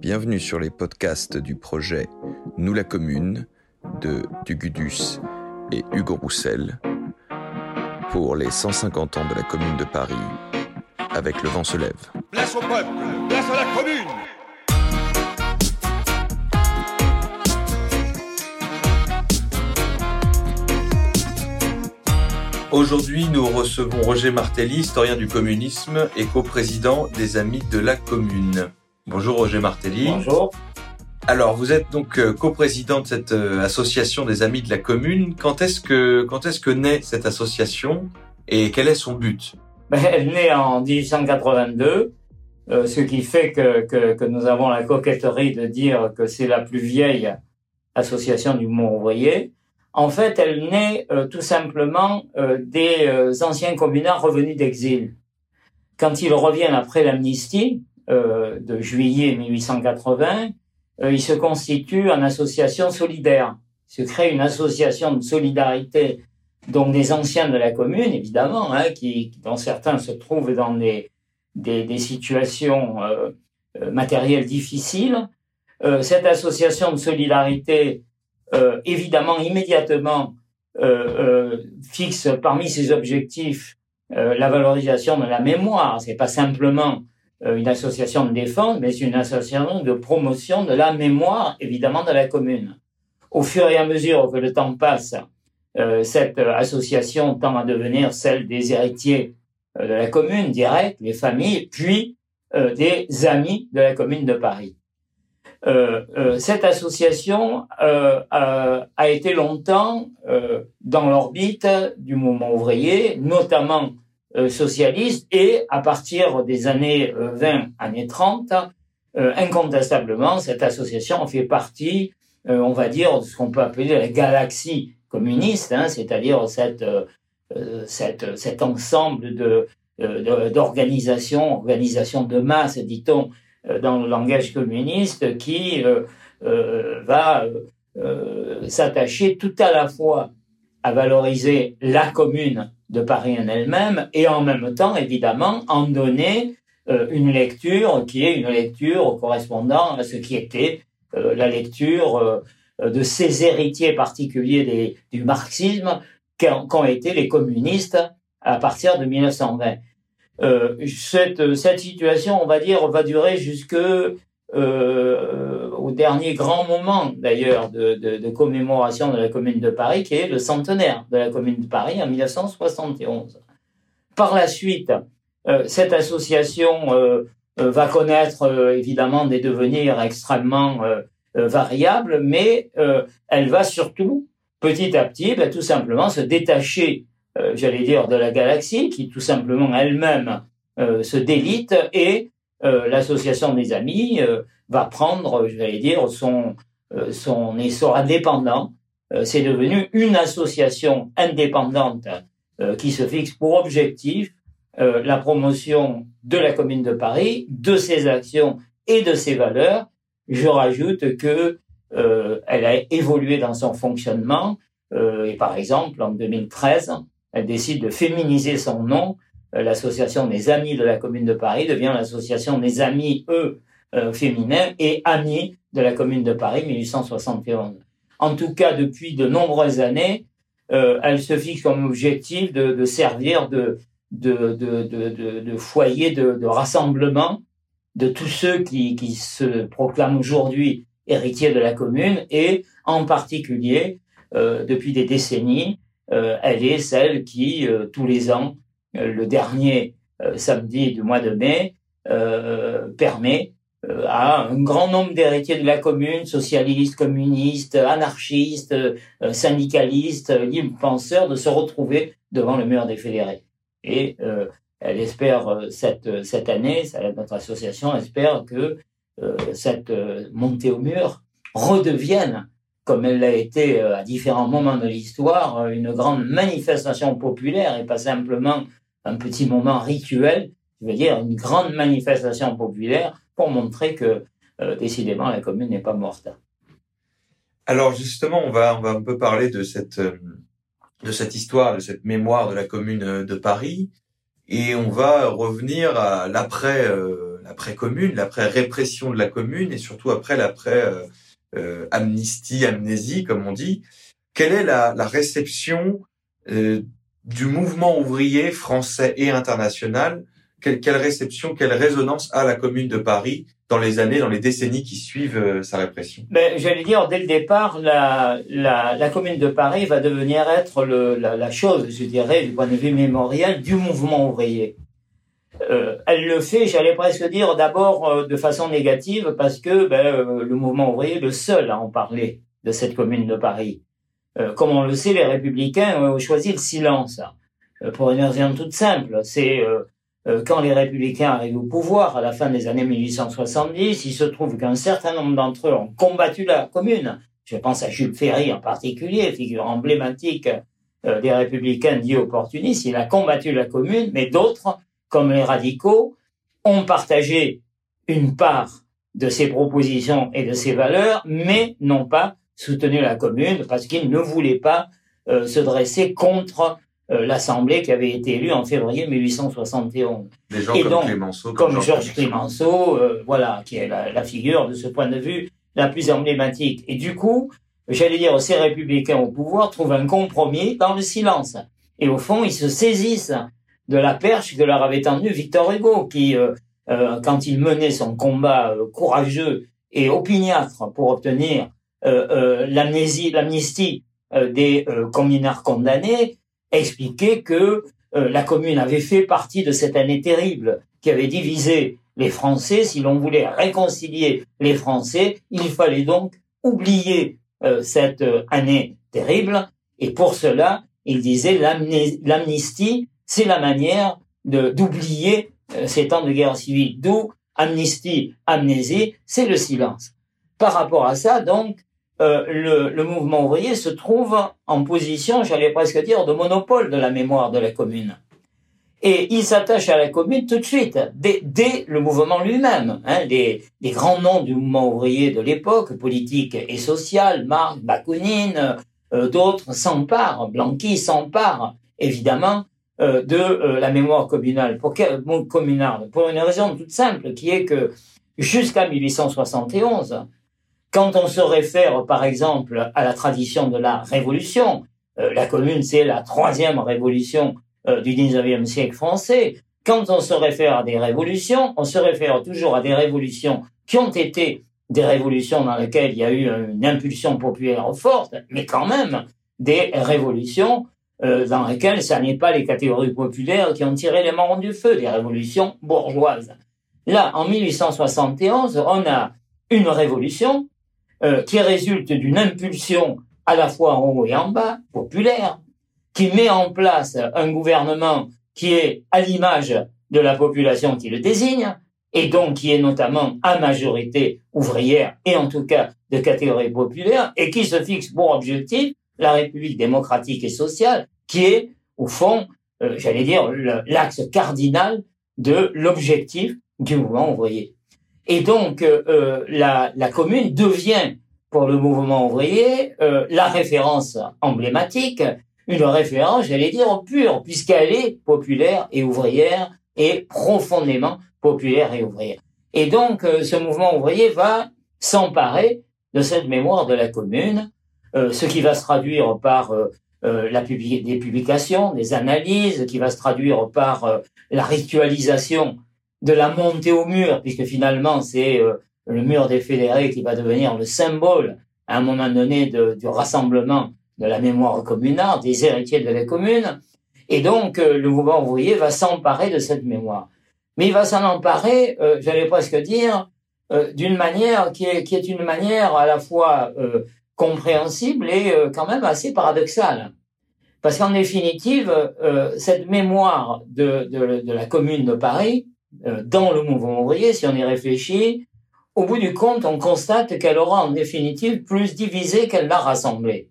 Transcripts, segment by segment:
Bienvenue sur les podcasts du projet Nous la Commune de Dugudus et Hugo Roussel pour les 150 ans de la Commune de Paris avec Le Vent se lève. Place au peuple, place à la commune Aujourd'hui, nous recevons Roger Martelly, historien du communisme et coprésident des Amis de la Commune. Bonjour Roger Martelly. Bonjour. Alors, vous êtes donc euh, coprésident de cette euh, association des Amis de la Commune. Quand est-ce que quand est-ce que naît cette association et quel est son but? Ben, Elle naît en 1882, euh, ce qui fait que, que, que, nous avons la coquetterie de dire que c'est la plus vieille association du monde ouvrier. En fait, elle naît euh, tout simplement euh, des anciens communards revenus d'exil. Quand ils reviennent après l'amnistie de juillet 1880, ils se constituent en association solidaire. Ils se crée une association de solidarité donc des anciens de la commune, évidemment, hein, qui, dont certains se trouvent dans des, situations matérielles difficiles. cette association de solidarité euh, évidemment immédiatement euh, euh, fixe parmi ses objectifs la valorisation de la mémoire. C'est pas simplement une association de défense, mais une association de promotion de la mémoire, évidemment, de la commune. Au fur et à mesure que le temps passe, cette association tend à devenir celle des héritiers de la commune, direct, les familles, puis des amis de la commune de Paris. Euh, euh, cette association euh, a été longtemps dans l'orbite du mouvement ouvrier, notamment socialiste, et à partir des années 20, années 30, incontestablement, cette association fait partie, on va dire, de ce qu'on peut appeler la galaxie communiste, hein, c'est-à-dire cette, cette, cet ensemble de d'organisations, organisations de masse, dit-on, euh, dans le langage communiste qui euh, euh, va s'attacher tout à la fois à valoriser la commune de Paris en elle-même et en même temps, évidemment, en donner une lecture qui est une lecture correspondant à ce qui était la lecture de ces héritiers particuliers du marxisme qu'ont été les communistes à partir de 1920. Euh, cette, cette situation, on va dire, va durer jusque euh, au dernier grand moment, d'ailleurs, de, commémoration de la Commune de Paris, qui est le centenaire de la Commune de Paris en 1971. Par la suite, euh, cette association euh, va connaître évidemment des devenirs extrêmement variables, mais elle va surtout, petit à petit, ben, tout simplement se détacher j'allais dire, de la galaxie, qui tout simplement elle-même se délite, et euh, l'association des amis va prendre, j'allais dire, son, son essor indépendant. C'est devenu une association indépendante qui se fixe pour objectif la promotion de la Commune de Paris, de ses actions et de ses valeurs. Je rajoute que elle a évolué dans son fonctionnement et par exemple en 2013, elle décide de féminiser son nom. Euh, l'association des amis de la commune de Paris devient l'association des amis, eux, euh, féminins et amis de la commune de Paris 1871. En tout cas, depuis de nombreuses années, euh, elle se fixe comme objectif de, servir de, foyer de, rassemblement de tous ceux qui, se proclament aujourd'hui héritiers de la commune et en particulier, depuis des décennies, elle est celle qui, tous les ans, le dernier samedi du mois de mai, permet à un grand nombre d'héritiers de la commune, socialistes, communistes, anarchistes, syndicalistes, libres penseurs, de se retrouver devant le mur des fédérés. Et elle espère cette cette année, notre association espère que cette montée au mur redevienne comme elle l'a été euh, à différents moments de l'histoire, euh, une grande manifestation populaire et pas simplement un petit moment rituel, je veux dire une grande manifestation populaire pour montrer que euh, décidément la commune n'est pas morte. Alors justement, on va on va un peu parler de cette de cette histoire, de cette mémoire de la commune de Paris, et on va revenir à l'après l'après-commune, l'après-répression de la commune et surtout après l'après-amnistie, amnésie, comme on dit. Quelle est la, la réception du mouvement ouvrier français et international quelle, quelle, réception, quelle résonance a la Commune de Paris dans les années, dans les décennies qui suivent euh, sa répression? Ben, J'allais dire, dès le départ, la, la, la, Commune de Paris va devenir être le, la, la, chose, je dirais, du point de vue mémoriel, du mouvement ouvrier. Euh, elle le fait, j'allais presque dire, d'abord euh, de façon négative, parce que ben, euh, le mouvement ouvrier est le seul à en parler de cette Commune de Paris. Comme on le sait, les républicains ont choisi le silence, pour une raison toute simple. C'est euh, quand les républicains arrivent au pouvoir à la fin des années 1870, il se trouve qu'un certain nombre d'entre eux ont combattu la commune. Je pense à Jules Ferry en particulier, figure emblématique euh, des républicains dits opportunistes. Il a combattu la commune, mais d'autres, comme les radicaux, ont partagé une part de ses propositions et de ses valeurs, mais n'ont pas soutenu la commune parce qu'ils ne voulaient pas euh, se dresser contre euh, l'Assemblée qui avait été élue en février 1871. Des gens comme Clémenceau. Comme, Georges Clémenceau, euh, voilà, qui est la, la, figure de ce point de vue la plus emblématique. Et du coup, j'allais dire, ces républicains au pouvoir trouvent un compromis dans le silence. Et au fond, ils se saisissent de la perche que leur avait tendue Victor Hugo, qui, euh, quand il menait son combat courageux et opiniâtre pour obtenir l'amnistie des communards condamnés, expliquer que euh, la commune avait fait partie de cette année terrible qui avait divisé les Français. Si l'on voulait réconcilier les Français, il fallait donc oublier euh, cette euh, année terrible. Et pour cela, il disait l'amnistie, c'est la manière d'oublier ces temps de guerre civile. D'où amnistie, amnésie, c'est le silence. Par rapport à ça, donc, euh, le, mouvement ouvrier se trouve en position, j'allais presque dire, de monopole de la mémoire de la commune. Et il s'attache à la commune tout de suite, dès, le mouvement lui-même. Hein, les, grands noms du mouvement ouvrier de l'époque, politique et social, Marx, Bakounine, euh, d'autres s'emparent, Blanqui s'empare évidemment euh, de la mémoire communale. Pour quelle, communale Pour une raison toute simple, qui est que jusqu'à 1871, quand on se réfère, par exemple, à la tradition de la Révolution, euh, la Commune, c'est la troisième révolution euh, du 19e siècle français. Quand on se réfère à des révolutions, on se réfère toujours à des révolutions qui ont été des révolutions dans lesquelles il y a eu une impulsion populaire forte, mais quand même des révolutions euh, dans lesquelles ce n'est pas les catégories populaires qui ont tiré les marrons du feu, des révolutions bourgeoises. Là, en 1871, on a une révolution euh, qui résulte d'une impulsion à la fois en haut et en bas, populaire, qui met en place un gouvernement qui est à l'image de la population qui le désigne, et donc qui est notamment à majorité ouvrière et en tout cas de catégorie populaire, et qui se fixe pour objectif la République démocratique et sociale, qui est au fond, euh, j'allais dire, l'axe cardinal de l'objectif du mouvement ouvrier. Et donc, euh, euh, la, la, commune devient, pour le mouvement ouvrier, euh, la référence emblématique, une référence, j'allais dire, pure, puisqu'elle est populaire et ouvrière, et profondément populaire et ouvrière. Et donc, ce mouvement ouvrier va s'emparer de cette mémoire de la commune, ce qui va se traduire par la des publications, des analyses, qui va se traduire par la ritualisation de la montée au mur, puisque finalement c'est euh, le mur des fédérés qui va devenir le symbole à un moment donné du rassemblement de la mémoire communale, des héritiers de la commune. Et donc euh, le mouvement ouvrier va s'emparer de cette mémoire. Mais il va s'en emparer, euh, j'allais presque dire, d'une manière qui est, qui est une manière à la fois compréhensible et quand même assez paradoxale. Parce qu'en définitive, cette mémoire de, de, de la commune de Paris, euh, dans le mouvement ouvrier, si on y réfléchit, au bout du compte, on constate qu'elle aura en définitive plus divisé qu'elle l'a rassemblé.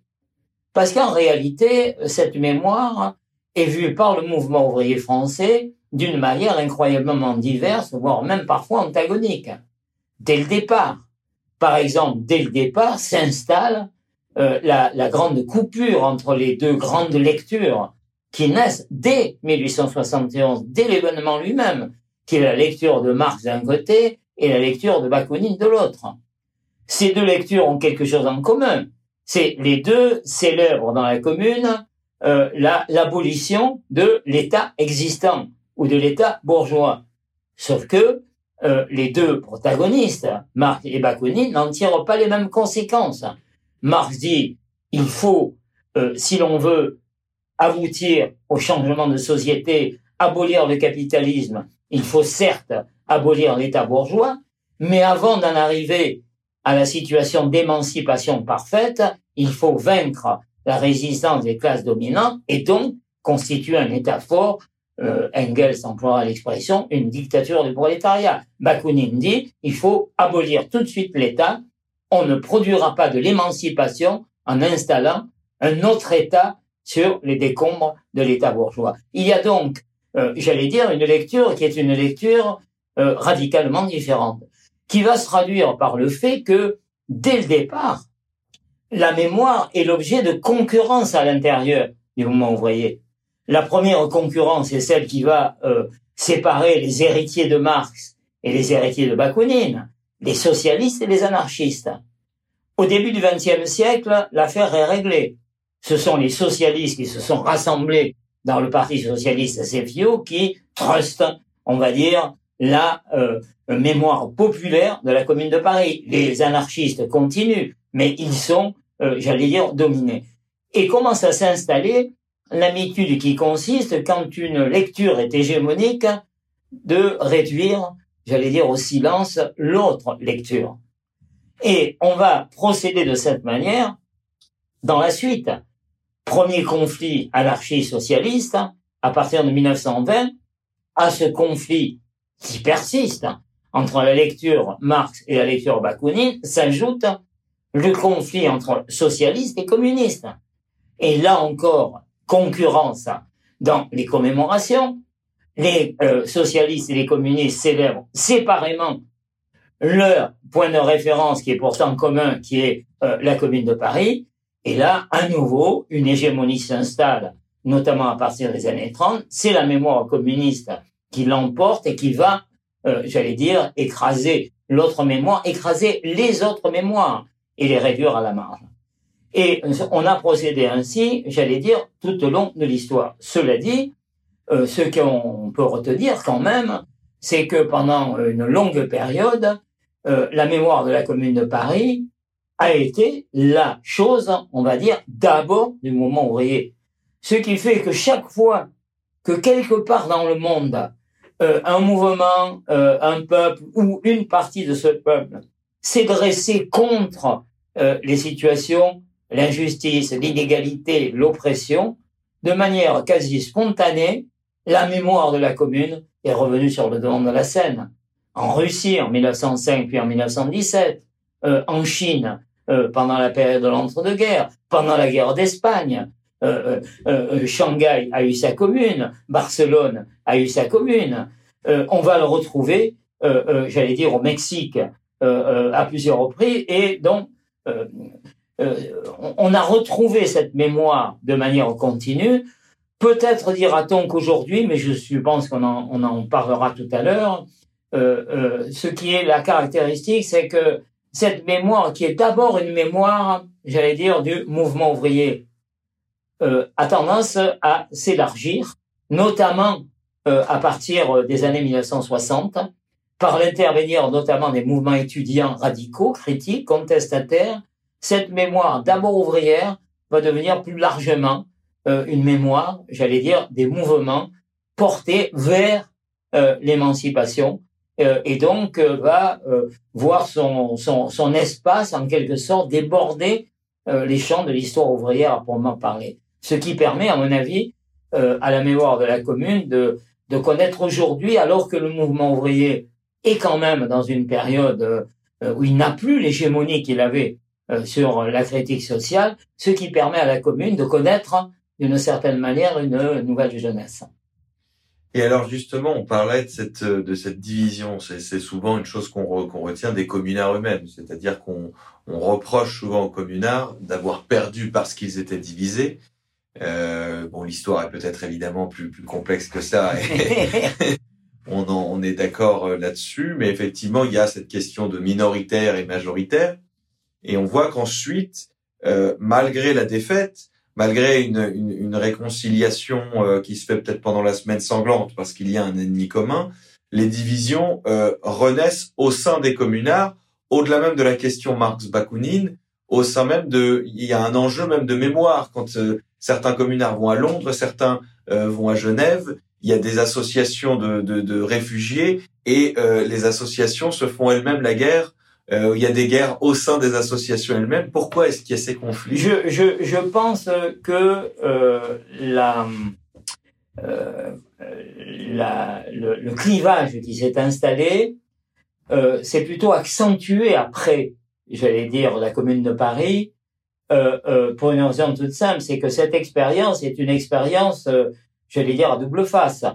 Parce qu'en réalité, cette mémoire est vue par le mouvement ouvrier français d'une manière incroyablement diverse, voire même parfois antagonique. Dès le départ, par exemple, dès le départ s'installe euh, la grande coupure entre les deux grandes lectures qui naissent dès 1871, dès l'événement lui-même, qui est la lecture de Marx d'un côté et la lecture de Bakounine de l'autre. Ces deux lectures ont quelque chose en commun. C'est les deux célèbrent dans la commune euh, l'abolition de l'État existant ou de l'État bourgeois. Sauf que euh, les deux protagonistes, Marx et Bakounine, n'en tirent pas les mêmes conséquences. Marx dit il faut, euh, si l'on veut aboutir au changement de société, abolir le capitalisme, il faut certes abolir l'État bourgeois, mais avant d'en arriver à la situation d'émancipation parfaite, il faut vaincre la résistance des classes dominantes et donc constituer un État fort. Euh, Engels emploiera l'expression une dictature du prolétariat. Bakounine dit il faut abolir tout de suite l'État. On ne produira pas de l'émancipation en installant un autre État sur les décombres de l'État bourgeois. Il y a donc, euh, j'allais dire, une lecture qui est une lecture euh, radicalement différente, qui va se traduire par le fait que, dès le départ, la mémoire est l'objet de concurrence à l'intérieur du mouvement ouvrier. La première concurrence est celle qui va euh, séparer les héritiers de Marx et les héritiers de Bakounine, les socialistes et les anarchistes. Au début du XXe siècle, l'affaire est réglée. Ce sont les socialistes qui se sont rassemblés dans le Parti socialiste CFIO qui trustent, on va dire, la euh, mémoire populaire de la Commune de Paris. Les anarchistes continuent, mais ils sont, euh, j'allais dire, dominés. Et commence à s'installer l'habitude qui consiste, quand une lecture est hégémonique, de réduire, j'allais dire, au silence l'autre lecture. Et on va procéder de cette manière dans la suite. Premier conflit anarchiste-socialiste, à partir de 1920, à ce conflit qui persiste entre la lecture Marx et la lecture Bakounine s'ajoute le conflit entre socialistes et communistes. Et là encore, concurrence dans les commémorations. Les euh, socialistes et les communistes célèbrent séparément leur point de référence qui est pourtant commun, qui est euh, la commune de Paris. Et là, à nouveau, une hégémonie s'installe, notamment à partir des années 30. C'est la mémoire communiste qui l'emporte et qui va, euh, j'allais dire, écraser l'autre mémoire, écraser les autres mémoires et les réduire à la marge. Et on a procédé ainsi, j'allais dire, tout au long de l'histoire. Cela dit, euh, ce qu'on peut retenir quand même, c'est que pendant une longue période, euh, la mémoire de la Commune de Paris a été la chose, on va dire, d'abord du mouvement ouvrier. Ce qui fait que chaque fois que quelque part dans le monde, euh, un mouvement, euh, un peuple ou une partie de ce peuple s'est dressé contre les situations, l'injustice, l'inégalité, l'oppression, de manière quasi spontanée, la mémoire de la commune est revenue sur le devant de la scène en Russie en 1905 puis en 1917, euh, en Chine euh, pendant la période de l'entre-deux-guerres, pendant la guerre d'Espagne. Euh, Shanghai a eu sa commune, Barcelone a eu sa commune. on va le retrouver, j'allais dire, au Mexique à plusieurs reprises, et donc on a retrouvé cette mémoire de manière continue. Peut-être dira-t-on qu'aujourd'hui, mais je pense qu'on en, parlera tout à l'heure, euh, euh, ce qui est la caractéristique, c'est que cette mémoire, qui est d'abord une mémoire, j'allais dire, du mouvement ouvrier, euh, a tendance à s'élargir, notamment à partir des années 1960, par l'intervenir notamment des mouvements étudiants radicaux, critiques, contestataires. Cette mémoire d'abord ouvrière va devenir plus largement une mémoire, j'allais dire, des mouvements portés vers l'émancipation euh, et donc euh, va euh, voir son, son, son, espace en quelque sorte déborder les champs de l'histoire ouvrière à proprement parler. Ce qui permet, à mon avis, à la mémoire de la commune de, de connaître aujourd'hui, alors que le mouvement ouvrier est quand même dans une période où il n'a plus l'hégémonie qu'il avait sur la critique sociale, ce qui permet à la commune de connaître d'une certaine manière une nouvelle jeunesse. Et alors justement, on parlait de cette de cette division. C'est souvent une chose qu'on retient des communards eux-mêmes, c'est-à-dire qu'on on reproche souvent aux communards d'avoir perdu parce qu'ils étaient divisés. Euh, bon, l'histoire est peut-être évidemment plus plus complexe que ça. on, on est d'accord là-dessus, mais effectivement, il y a cette question de minoritaire et majoritaire. Et on voit qu'ensuite, malgré la défaite, malgré une, une, une réconciliation qui se fait peut-être pendant la semaine sanglante parce qu'il y a un ennemi commun, les divisions renaissent au sein des communards, au-delà même de la question Marx-Bakounine, au sein même de, il y a un enjeu même de mémoire quand euh, certains communards vont à Londres, certains euh, vont à Genève. Il y a des associations de, de, de réfugiés et euh, les associations se font elles-mêmes la guerre. Il y a des guerres au sein des associations elles-mêmes. Pourquoi est-ce qu'il y a ces conflits? Je, je, je pense que la, la, le, le, clivage qui s'est installé s'est plutôt accentué après j'allais dire, la Commune de Paris, euh, euh, pour une raison toute simple, c'est que cette expérience est une expérience, euh, j'allais dire, à double face.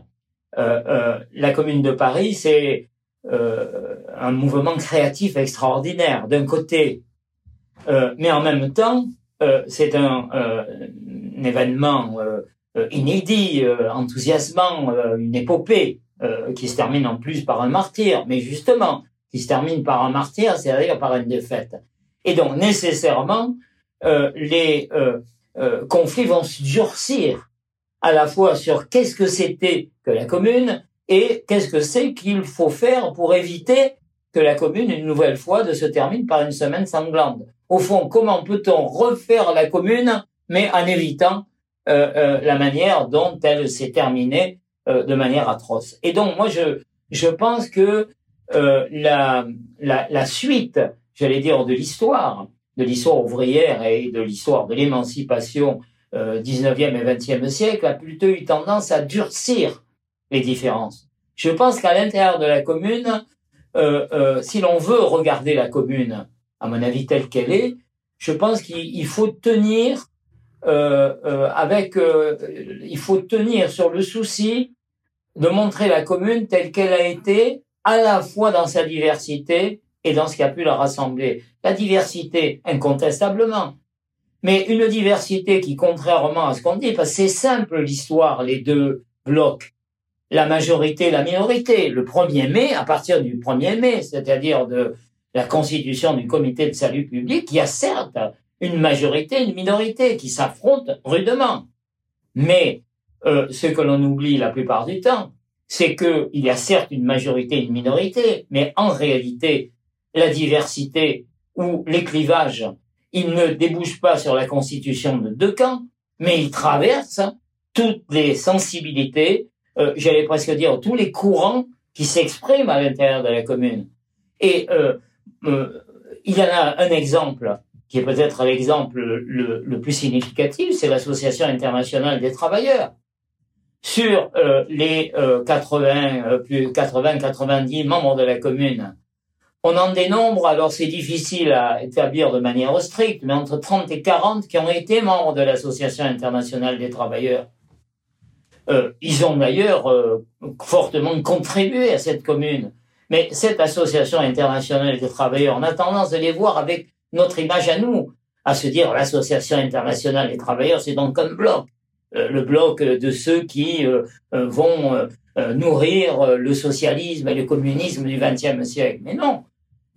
Euh, la Commune de Paris, c'est un mouvement créatif extraordinaire, d'un côté, mais en même temps, c'est un, un, événement inédit, enthousiasmant, une épopée qui se termine en plus par un martyr. Mais justement, qui se termine par un martyr, c'est-à-dire par une défaite. Et donc nécessairement, euh, les euh, euh, conflits vont se durcir à la fois sur qu'est-ce que c'était que la commune et qu'est-ce que c'est qu'il faut faire pour éviter que la commune, une nouvelle fois, de se termine par une semaine sanglante? Au fond, comment peut-on refaire la commune, mais en évitant la manière dont elle s'est terminée de manière atroce? Et donc, moi, je, je pense que euh, la, la, la, suite, j'allais dire, de l'histoire, de l'histoire ouvrière et de l'histoire de l'émancipation euh, 19e et 20e siècle a plutôt eu tendance à durcir les différences. Je pense qu'à l'intérieur de la commune, euh, euh, si l'on veut regarder la commune, à mon avis telle qu'elle est, je pense qu'il faut tenir euh, avec, il faut tenir sur le souci de montrer la commune telle qu'elle a été à la fois dans sa diversité et dans ce qui a pu la rassembler. La diversité, incontestablement. Mais une diversité qui, contrairement à ce qu'on dit, parce que c'est simple l'histoire, les deux blocs, la majorité, la minorité. Le 1er mai, à partir du 1er mai, c'est-à-dire de la constitution du comité de salut public, il y a certes une majorité, une minorité qui s'affrontent rudement. Mais euh, ce que l'on oublie la plupart du temps, c'est qu'il y a certes une majorité une minorité, mais en réalité, la diversité ou les clivages, ils ne débouchent pas sur la constitution de deux camps, mais ils traversent toutes les sensibilités, euh, j'allais presque dire tous les courants qui s'expriment à l'intérieur de la commune. Et euh, euh, il y en a un exemple qui est peut-être l'exemple le, le plus significatif, c'est l'Association internationale des travailleurs sur les 80, euh, plus 80, 90 membres de la commune, on en dénombre, alors c'est difficile à établir de manière stricte, mais entre 30 et 40 qui ont été membres de l'Association internationale des travailleurs. Euh, ils ont d'ailleurs fortement contribué à cette commune. Mais cette Association internationale des travailleurs, on a tendance de les voir avec notre image à nous, à se dire l'Association internationale des travailleurs, c'est donc un bloc. Euh, le bloc de ceux qui euh, euh, vont nourrir le socialisme et le communisme du XXe siècle. Mais non,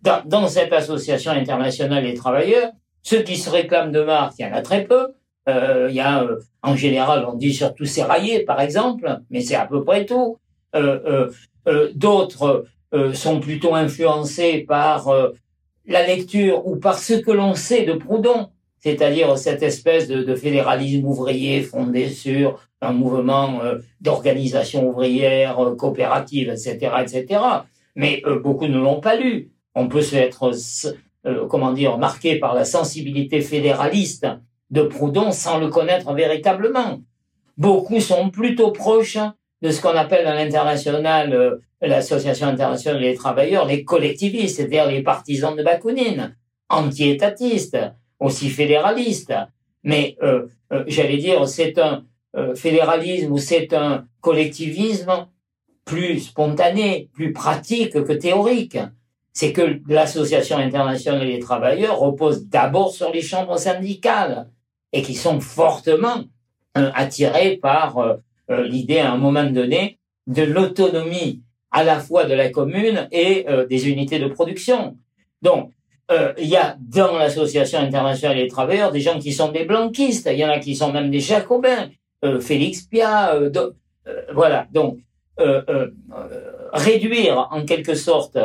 dans, dans, cette association internationale des travailleurs, ceux qui se réclament de Marx, il y en a très peu. Il y a, en général, on dit surtout Serraillé, par exemple, mais c'est à peu près tout. D'autres sont plutôt influencés par la lecture ou par ce que l'on sait de Proudhon c'est-à-dire cette espèce de, fédéralisme ouvrier fondé sur un mouvement euh, d'organisation ouvrière euh, coopérative, etc., etc. Mais euh, beaucoup ne l'ont pas lu. On peut se être, comment dire, marqué par la sensibilité fédéraliste de Proudhon sans le connaître véritablement. Beaucoup sont plutôt proches de ce qu'on appelle à l'international, l'association internationale des travailleurs, les collectivistes, c'est-à-dire les partisans de Bakounine, anti-étatistes, aussi fédéraliste. Mais euh, euh, j'allais dire, c'est un euh, fédéralisme ou c'est un collectivisme plus spontané, plus pratique que théorique. C'est que l'Association internationale des travailleurs repose d'abord sur les chambres syndicales et qui sont fortement attirés par l'idée à un moment donné de l'autonomie à la fois de la commune et des unités de production. Donc, il y a dans l'association internationale des travailleurs des gens qui sont des blanquistes, il y en a qui sont même des jacobins, Félix Pia, voilà. Donc, réduire en quelque sorte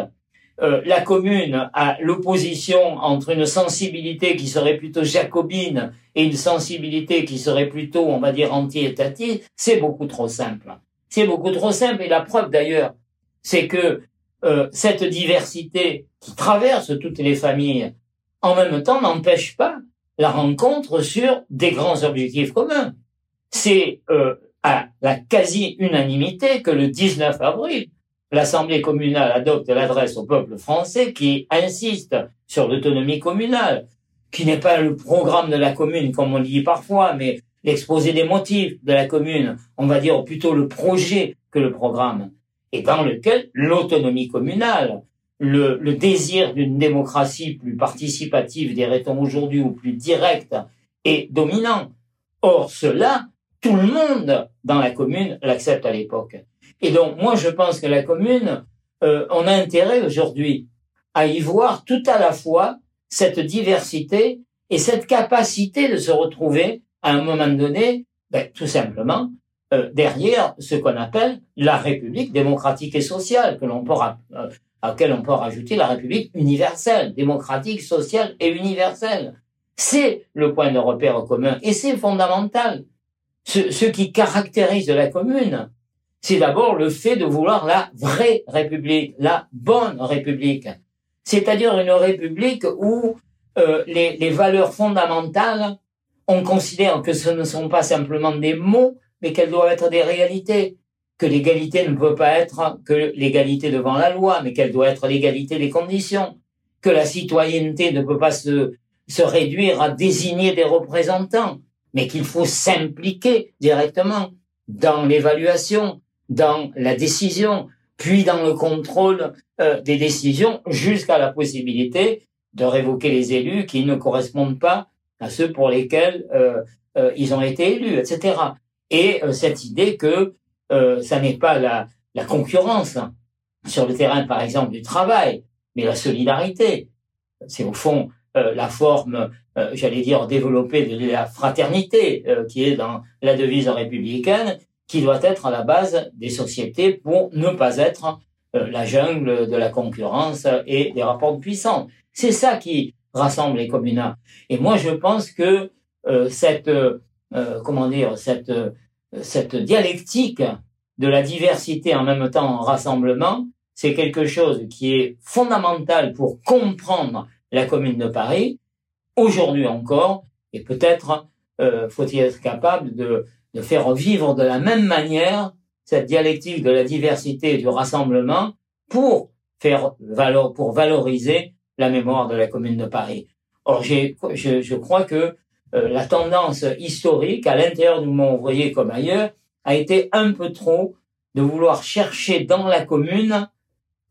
euh, la commune a l'opposition entre une sensibilité qui serait plutôt jacobine et une sensibilité qui serait plutôt, on va dire, anti-étatiste, c'est beaucoup trop simple. C'est beaucoup trop simple. Et la preuve d'ailleurs, c'est que euh, cette diversité qui traverse toutes les familles, en même temps, n'empêche pas la rencontre sur des grands objectifs communs. C'est euh, à la quasi-unanimité que le 19 avril, l'Assemblée communale adopte l'adresse au peuple français qui insiste sur l'autonomie communale, qui n'est pas le programme de la commune comme on dit parfois, mais l'exposé des motifs de la commune, on va dire plutôt le projet que le programme, et dans lequel l'autonomie communale, le, désir d'une démocratie plus participative, dirait-on aujourd'hui, ou plus directe, est dominant. Or, cela, tout le monde dans la commune l'accepte à l'époque. Et donc, moi, je pense que la commune, euh, on a intérêt aujourd'hui à y voir tout à la fois cette diversité et cette capacité de se retrouver à un moment donné, ben, tout simplement, euh, derrière ce qu'on appelle la République démocratique et sociale, que l'on peut, euh, à laquelle on peut rajouter la République universelle, démocratique, sociale et universelle. C'est le point de repère commun et c'est fondamental. Ce, ce qui caractérise la commune, c'est d'abord le fait de vouloir la vraie République, la bonne République. C'est-à-dire une République où euh, les, les, valeurs fondamentales, on considère que ce ne sont pas simplement des mots, mais qu'elles doivent être des réalités. Que l'égalité ne peut pas être que l'égalité devant la loi, mais qu'elle doit être l'égalité des conditions. Que la citoyenneté ne peut pas se, se réduire à désigner des représentants, mais qu'il faut s'impliquer directement dans l'évaluation, dans la décision, puis dans le contrôle euh, des décisions, jusqu'à la possibilité de révoquer les élus qui ne correspondent pas à ceux pour lesquels euh, euh, ils ont été élus, etc. Et cette idée que ça n'est pas la, la concurrence sur le terrain, par exemple, du travail, mais la solidarité. C'est au fond la forme, j'allais dire, développée de la fraternité qui est dans la devise républicaine qui doit être à la base des sociétés pour ne pas être euh, la jungle de la concurrence et des rapports de puissance. C'est ça qui rassemble les communards. Et moi, je pense que euh, cette, euh, comment dire, cette, cette dialectique de la diversité en même temps en rassemblement, c'est quelque chose qui est fondamental pour comprendre la commune de Paris, aujourd'hui encore, et peut-être faut-il être capable de de faire vivre de la même manière cette dialectique de la diversité et du rassemblement pour faire valor, pour valoriser la mémoire de la Commune de Paris. Or, je, je crois que euh, la tendance historique à l'intérieur du mouvement ouvrier comme ailleurs a été un peu trop de vouloir chercher dans la commune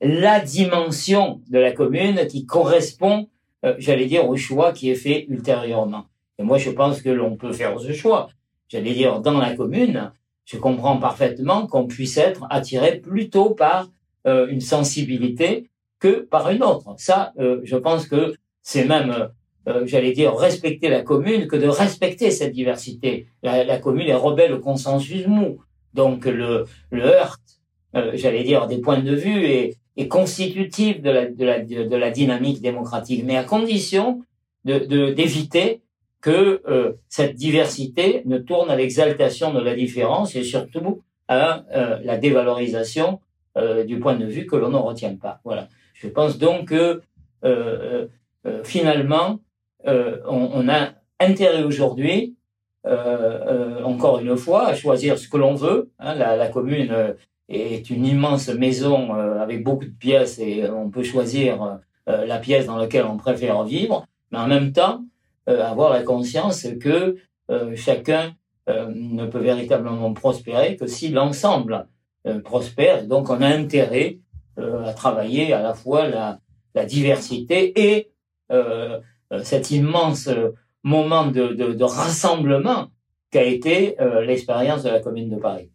la dimension de la commune qui correspond, euh, j'allais dire, au choix qui est fait ultérieurement. Et moi, je pense que l'on peut faire ce choix j'allais dire, dans la commune, je comprends parfaitement qu'on puisse être attiré plutôt par euh, une sensibilité que par une autre. Ça, euh, je pense que c'est même, euh, j'allais dire, respecter la commune que de respecter cette diversité. La, commune est rebelle au consensus mou. Donc le, le heurte, j'allais dire, des points de vue est, constitutif de la, de, la, de la dynamique démocratique, mais à condition de d'éviter que euh, cette diversité ne tourne à l'exaltation de la différence et surtout à euh, la dévalorisation euh, du point de vue que l'on ne retient pas. Voilà. Je pense donc que finalement, on, on, a intérêt aujourd'hui, encore une fois, à choisir ce que l'on veut. Hein, la, la, commune est une immense maison avec beaucoup de pièces et on peut choisir la pièce dans laquelle on préfère vivre, mais en même temps, euh, avoir la conscience que euh, chacun euh, ne peut véritablement prospérer que si l'ensemble prospère. donc, on a intérêt à travailler à la fois la, diversité et cet immense moment de, rassemblement qu'a été l'expérience de la Commune de Paris.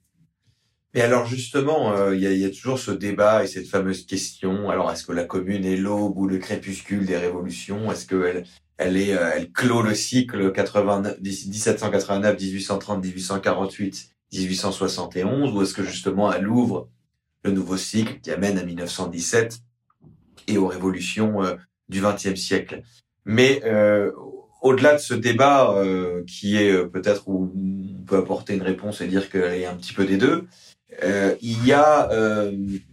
Et alors justement, euh, il y, a, y, a, toujours ce débat et cette fameuse question. Alors, est-ce que la commune est l'aube ou le crépuscule des révolutions? Est-ce qu'elle elle est, euh, elle clôt le cycle 1789, 1830, 1848, 1871, ou est-ce que justement elle ouvre le nouveau cycle qui amène à 1917 et aux révolutions euh, du XXe siècle. Mais euh, au-delà de ce débat euh, qui est peut-être où on peut apporter une réponse et dire qu'elle est un petit peu des deux, il y a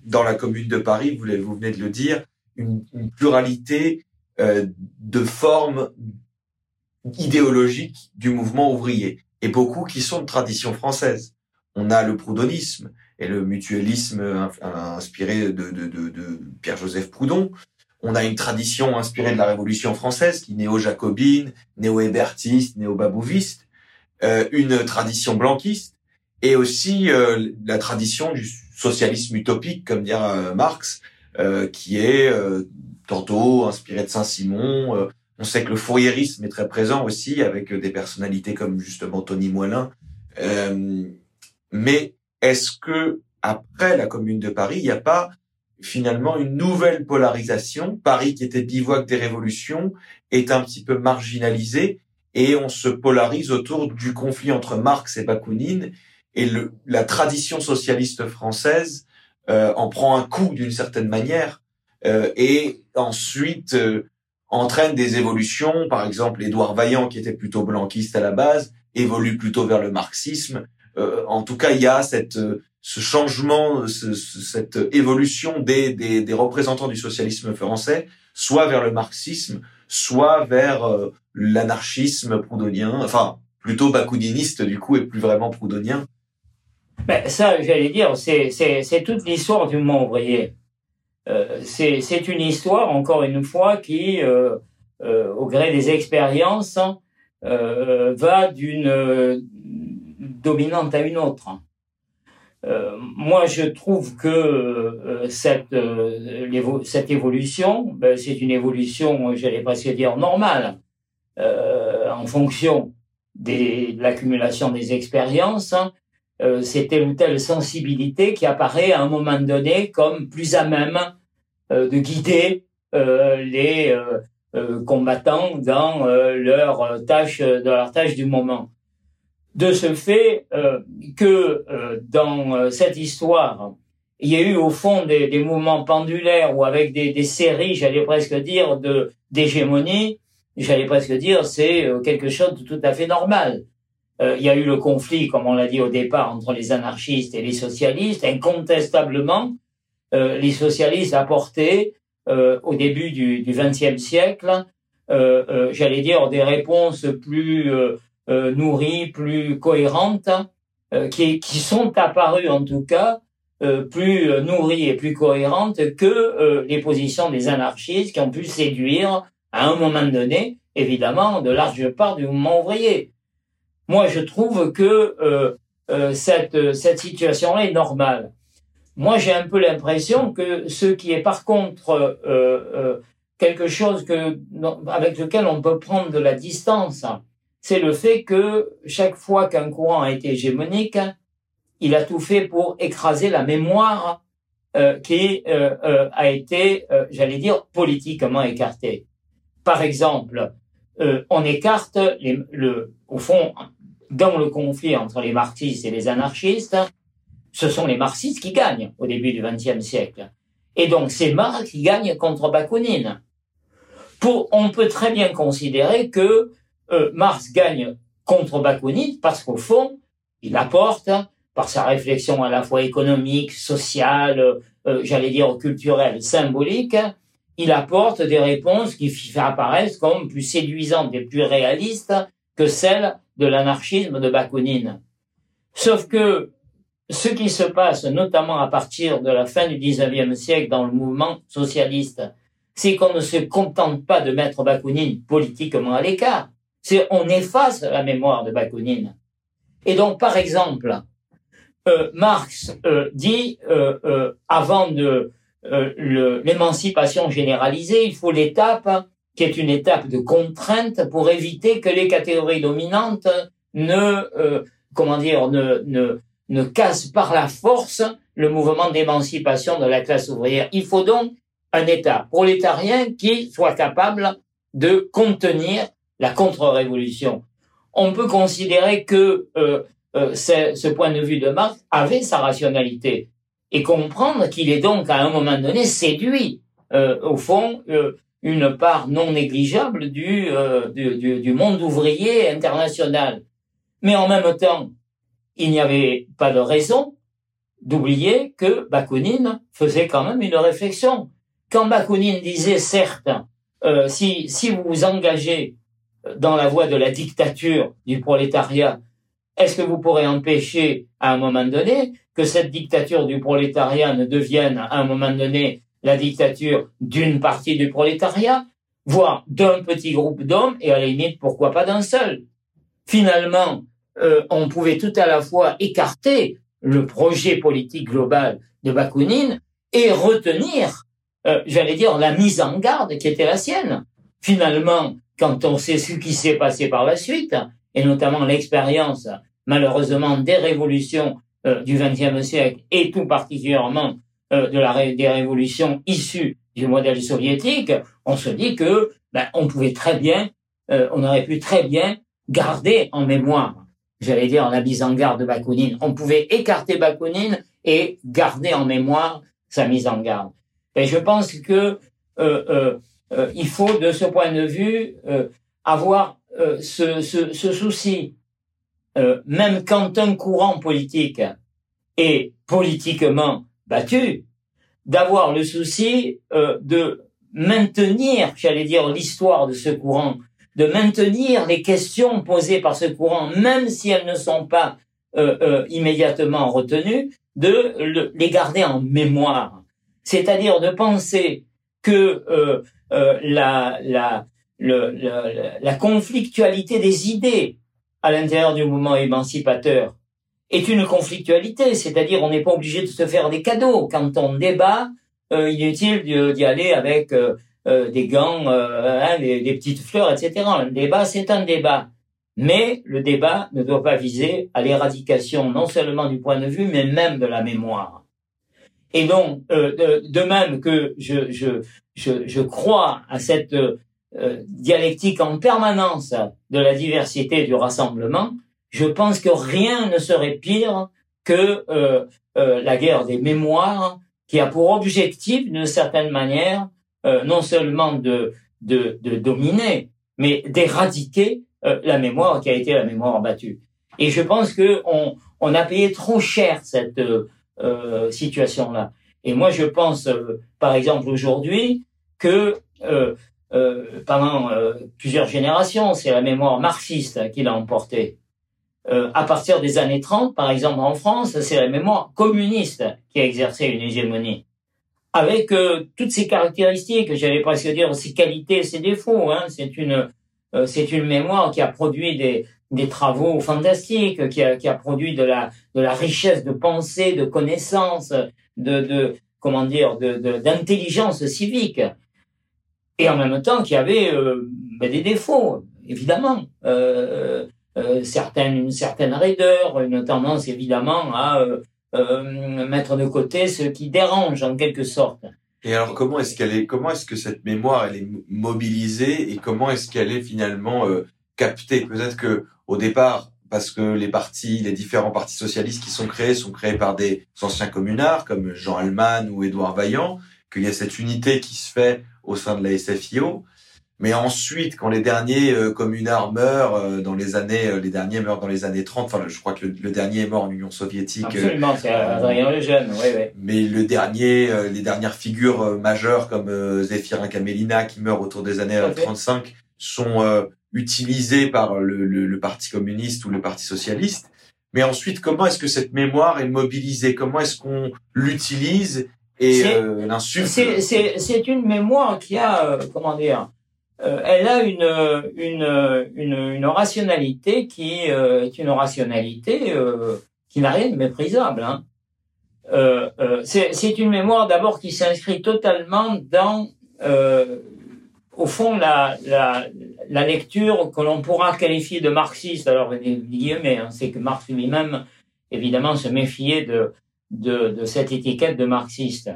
dans la commune de Paris, vous, vous venez de le dire, une, une pluralité de formes idéologiques du mouvement ouvrier et beaucoup qui sont de tradition française. On a le proudonisme et le mutualisme inspiré de, de, de, Pierre-Joseph Proudhon. On a une tradition inspirée de la Révolution française, qui néo-jacobine, néo-hébertiste, néo-babouviste, euh, une tradition blanquiste, et aussi euh, la tradition du socialisme utopique, comme dire euh, Marx, euh, qui est euh, tantôt inspiré de Saint-Simon, on sait que le fourriérisme est très présent aussi avec des personnalités comme justement Tony Moilin. Euh, mais est-ce que après la Commune de Paris, il n'y a pas finalement une nouvelle polarisation? Paris, qui était bivouac des révolutions, est un petit peu marginalisé et on se polarise autour du conflit entre Marx et Bakounine et le, la tradition socialiste française euh, en prend un coup d'une certaine manière euh, et ensuite euh, entraîne des évolutions. Par exemple, Édouard Vaillant, qui était plutôt blanquiste à la base, évolue plutôt vers le marxisme. Euh, en tout cas, il y a cette, ce changement, ce, cette évolution des, des, des, représentants du socialisme français, soit vers le marxisme, soit vers euh, l'anarchisme proudhonien, enfin plutôt bakoudiniste du coup et plus vraiment proudhonien. Ben, ça, j'allais dire, c'est toute l'histoire du mouvement ouvrier. Euh, c'est une histoire, encore une fois, qui, euh, euh, au gré des expériences, va d'une dominante à une autre. moi, je trouve que cette, cette évolution, ben, c'est une évolution, j'allais presque dire normale, en fonction des, de l'accumulation des expériences. Euh, c'est telle ou telle sensibilité qui apparaît à un moment donné comme plus à même euh, de guider euh, les combattants dans leur tâche, dans leur tâche du moment. De ce fait que dans cette histoire, il y a eu au fond des, mouvements pendulaires ou avec des, des séries, j'allais presque dire, de d'hégémonie, j'allais presque dire, c'est quelque chose de tout à fait normal. Euh, il y a eu le conflit, comme on l'a dit au départ, entre les anarchistes et les socialistes. Incontestablement, euh, les socialistes apportaient euh, au début du XXe siècle, j'allais dire, des réponses plus nourries, plus cohérentes, qui, qui, sont apparues en tout cas plus nourries et plus cohérentes que les positions des anarchistes qui ont pu séduire à un moment donné, évidemment, de large part du mouvement ouvrier. Moi, je trouve que euh, euh, cette, cette situation-là est normale. Moi, j'ai un peu l'impression que ce qui est par contre euh, euh quelque chose que, avec lequel on peut prendre de la distance, c'est le fait que chaque fois qu'un courant a été hégémonique, il a tout fait pour écraser la mémoire euh, qui euh, a été, j'allais dire, politiquement écartée. Par exemple, on écarte les, le, au fond, dans le conflit entre les marxistes et les anarchistes, ce sont les marxistes qui gagnent au début du XXe siècle. Et donc c'est Marx qui gagne contre Bakounine. On peut très bien considérer que euh, Marx gagne contre Bakounine parce qu'au fond, il apporte, par sa réflexion à la fois économique, sociale, euh, j'allais dire culturelle, symbolique, il apporte des réponses qui apparaissent comme plus séduisantes et plus réalistes que celles de l'anarchisme de Bakounine. Sauf que ce qui se passe, notamment à partir de la fin du 19e siècle dans le mouvement socialiste, c'est qu'on ne se contente pas de mettre Bakounine politiquement à l'écart. C'est on efface la mémoire de Bakounine. Et donc, par exemple, euh, Marx euh, dit euh, euh avant de euh, l'émancipation généralisée, il faut l'étape qui est une étape de contrainte pour éviter que les catégories dominantes ne, euh, comment dire, ne, ne, ne casse par la force le mouvement d'émancipation de la classe ouvrière. Il faut donc un État prolétarien qui soit capable de contenir la contre-révolution. On peut considérer que euh, euh, ce, point de vue de Marx avait sa rationalité et comprendre qu'il est donc à un moment donné séduit, euh, au fond, une part non négligeable du, du, du monde ouvrier international. Mais en même temps, il n'y avait pas de raison d'oublier que Bakounine faisait quand même une réflexion. Quand Bakounine disait, certes, euh, si, si vous vous engagez dans la voie de la dictature du prolétariat, est-ce que vous pourrez empêcher à un moment donné que cette dictature du prolétariat ne devienne à un moment donné la dictature d'une partie du prolétariat, voire d'un petit groupe d'hommes et à la limite pourquoi pas d'un seul Finalement, euh, on pouvait tout à la fois écarter le projet politique global de Bakounine et retenir, euh, j'allais dire, la mise en garde qui était la sienne. Finalement, quand on sait ce qui s'est passé par la suite, et notamment l'expérience, malheureusement, des révolutions euh, du XXe siècle, et tout particulièrement de la, des révolutions issues du modèle soviétique, on se dit que ben, on pouvait très bien, on aurait pu très bien garder en mémoire j'allais dire, la mise en garde de Bakounine. On pouvait écarter Bakounine et garder en mémoire sa mise en garde. Et je pense que euh, euh, euh, il faut, de ce point de vue, avoir ce, souci, même quand un courant politique est politiquement d'avoir le souci de maintenir, j'allais dire, l'histoire de ce courant de maintenir les questions posées par ce courant, même si elles ne sont pas euh, euh, immédiatement retenues, de les garder en mémoire. C'est-à-dire de penser que euh, la, la conflictualité des idées à l'intérieur du mouvement émancipateur est une conflictualité, c'est-à-dire on n'est pas obligé de se faire des cadeaux. Quand on débat, euh, il d'y aller avec euh, des gants, euh, hein, des, petites fleurs, etc. Un débat, c'est un débat. Mais le débat ne doit pas viser à l'éradication non seulement du point de vue, mais même de la mémoire. Et donc, euh, de, même que je, je, je, je, crois à cette dialectique en permanence de la diversité du rassemblement, je pense que rien ne serait pire que la guerre des mémoires qui a pour objectif, d'une certaine manière, euh, non seulement de, de, de dominer, mais d'éradiquer euh, la mémoire qui a été la mémoire battue. Et je pense que on, on a payé trop cher cette euh, situation-là. Et moi, je pense, par exemple, aujourd'hui, que pendant plusieurs générations, c'est la mémoire marxiste qui l'a emporté. À partir des années 30, par exemple en France, c'est la mémoire communiste qui a exercé une hégémonie avec euh, toutes ces caractéristiques, j'allais presque dire ses qualités, ses défauts. Hein. C'est une euh, c'est une mémoire qui a produit des, des travaux fantastiques, qui a, qui a produit de la de la richesse de pensée, de connaissances, de, de comment dire, de d'intelligence civique, et en même temps qui avait euh, ben, des défauts, évidemment. Euh, certaines, une certaine raideur, une tendance évidemment à euh, mettre de côté ce qui dérange en quelque sorte. Et alors comment est-ce qu'elle est comment est-ce que cette mémoire elle est mobilisée et comment est-ce qu'elle est finalement euh, captée? Peut-être que au départ parce que les partis, les différents partis socialistes qui sont créés sont créés par des anciens communards comme Jean Alman ou Édouard Vaillant, qu'il y a cette unité qui se fait au sein de la SFIO. Mais ensuite, quand les derniers euh, communards meurent euh, dans les années, euh, les derniers meurent dans les années 30. Enfin, je crois que le, dernier est mort en Union soviétique. Absolument, c'est Adrien Lejeune, oui, oui. Mais le dernier, les dernières figures majeures comme Zéphirin Kamelina qui meurt autour des années 35 sont utilisées par le, le, Parti communiste ou le Parti socialiste. Mais ensuite, comment est-ce que cette mémoire est mobilisée? Comment est-ce qu'on l'utilise? Et l'insulte C'est une mémoire qui a, comment dire, euh, elle a une, une, une, une rationalité qui euh, est une rationalité euh, qui n'a rien de méprisable. Hein. c'est une mémoire d'abord qui s'inscrit totalement dans, au fond, la, la, la lecture que l'on pourra qualifier de marxiste. Alors, guillemets, hein, c'est que Marx lui-même évidemment se méfier de, de, de cette étiquette de marxiste.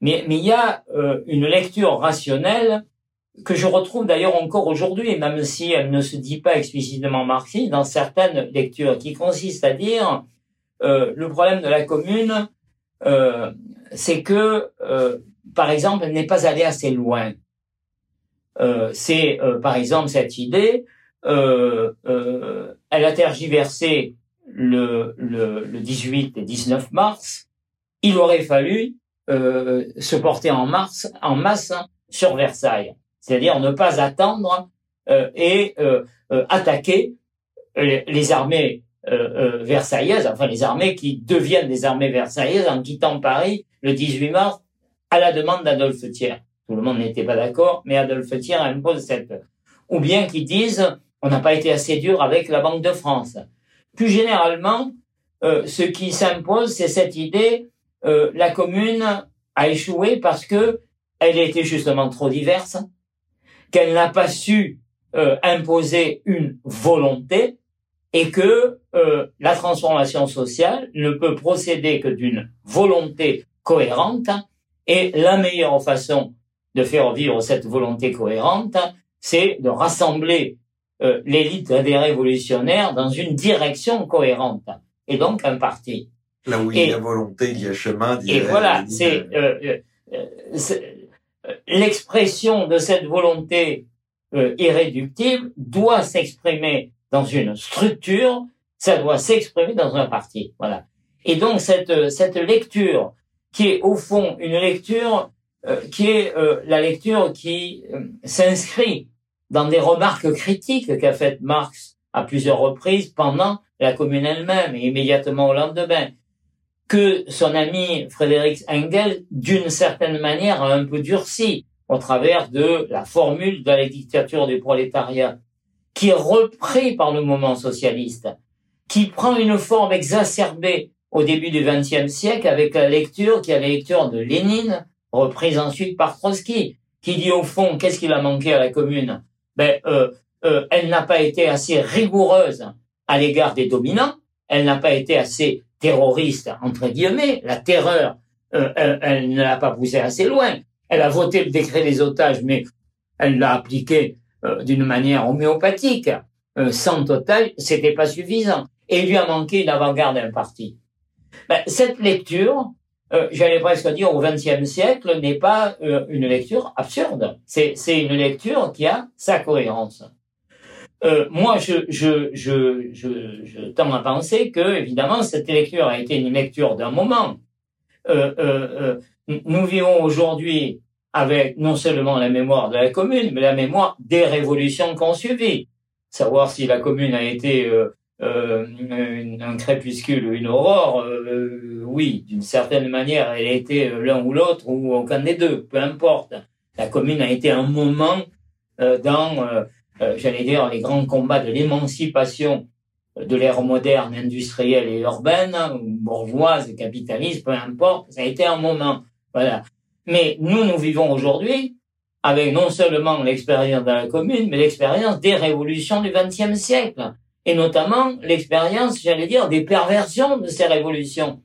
Mais, mais il y a euh, une lecture rationnelle que je retrouve d'ailleurs encore aujourd'hui, même si elle ne se dit pas explicitement marxiste, dans certaines lectures, qui consiste à dire euh, le problème de la commune, euh, c'est que, euh, par exemple, elle n'est pas allée assez loin. Euh, c'est, euh, par exemple, cette idée, elle a tergiversé le, le, le 18 et 19 mars. Il aurait fallu se porter en mars, en masse sur Versailles c'est-à-dire ne pas attendre euh, et euh, euh, attaquer les, armées versaillaises, enfin les armées qui deviennent des armées versaillaises en quittant Paris le 18 mars à la demande d'Adolphe Thiers. Tout le monde n'était pas d'accord, mais Adolphe Thiers impose cette... Ou bien qu'ils disent, on n'a pas été assez dur avec la Banque de France. Plus généralement, ce qui s'impose, c'est cette idée, la commune a échoué parce que elle était justement trop diverse, qu'elle n'a pas su euh, imposer une volonté et que euh, la transformation sociale ne peut procéder que d'une volonté cohérente et la meilleure façon de faire vivre cette volonté cohérente, c'est de rassembler euh, l'élite des révolutionnaires dans une direction cohérente et donc un parti. Là où il y a volonté, il y a chemin. Et voilà, c'est l'expression de cette volonté euh, irréductible doit s'exprimer dans une structure, ça doit s'exprimer dans un parti. Voilà. Et donc cette, cette lecture, qui est au fond une lecture euh, qui est euh, la lecture qui s'inscrit dans des remarques critiques qu'a faites Marx à plusieurs reprises pendant la commune elle-même et immédiatement au lendemain que son ami Frédéric Engel, d'une certaine manière, a un peu durci au travers de la formule de la dictature du prolétariat, qui est repris par le mouvement socialiste, qui prend une forme exacerbée au début du XXe siècle avec la lecture qui est la lecture de Lénine, reprise ensuite par Trotsky, qui dit au fond qu'est-ce qu'il a manqué à la commune? Ben, euh, euh, elle n'a pas été assez rigoureuse à l'égard des dominants, elle n'a pas été assez terroriste, entre guillemets, la terreur, euh, elle, ne l'a pas poussé assez loin. Elle a voté le décret des otages, mais elle l'a appliqué euh, d'une manière homéopathique. Euh, sans total, c'était pas suffisant. Et il lui a manqué une avant-garde d'un parti. Ben, cette lecture, j'allais presque dire au XXe siècle, n'est pas une lecture absurde. C'est une lecture qui a sa cohérence. Euh, moi, je, je, je, je, je tends à penser que, évidemment, cette lecture a été une lecture d'un moment. Euh, euh, euh nous vivons aujourd'hui avec non seulement la mémoire de la commune, mais la mémoire des révolutions qu'on suivi. Savoir si la commune a été euh, euh un crépuscule ou une aurore, oui, d'une certaine manière, elle a été l'un ou l'autre ou aucun des deux, peu importe. La commune a été un moment dans j'allais dire, les grands combats de l'émancipation de l'ère moderne, industrielle et urbaine, bourgeoise, capitaliste, peu importe, ça a été un moment. Voilà. Mais nous, nous vivons aujourd'hui avec non seulement l'expérience de la commune, mais l'expérience des révolutions du XXe siècle, et notamment l'expérience, j'allais dire, des perversions de ces révolutions,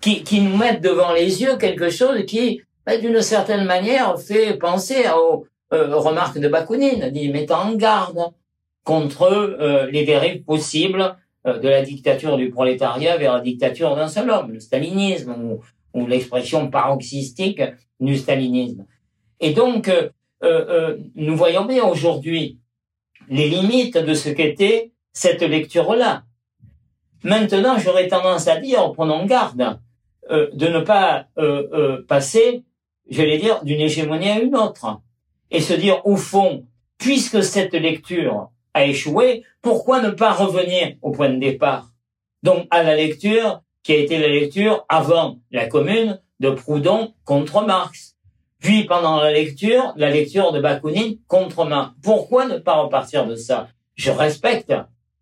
qui, qui nous mettent devant les yeux quelque chose qui, ben, d'une certaine manière, fait penser au, euh, remarque de Bakounine, dit mettant en garde contre euh, les dérives possibles euh, de la dictature du prolétariat vers la dictature d'un seul homme, le stalinisme ou, ou l'expression paroxystique du stalinisme. Et donc, nous voyons bien aujourd'hui les limites de ce qu'était cette lecture-là. Maintenant, j'aurais tendance à dire, prenons garde, de ne pas passer, j'allais dire, d'une hégémonie à une autre et se dire au fond, puisque cette lecture a échoué, pourquoi ne pas revenir au point de départ? Donc à la lecture qui a été la lecture avant la commune de Proudhon contre Marx. Puis pendant la lecture, la lecture de Bakounine contre Marx. Pourquoi ne pas repartir de ça? Je respecte,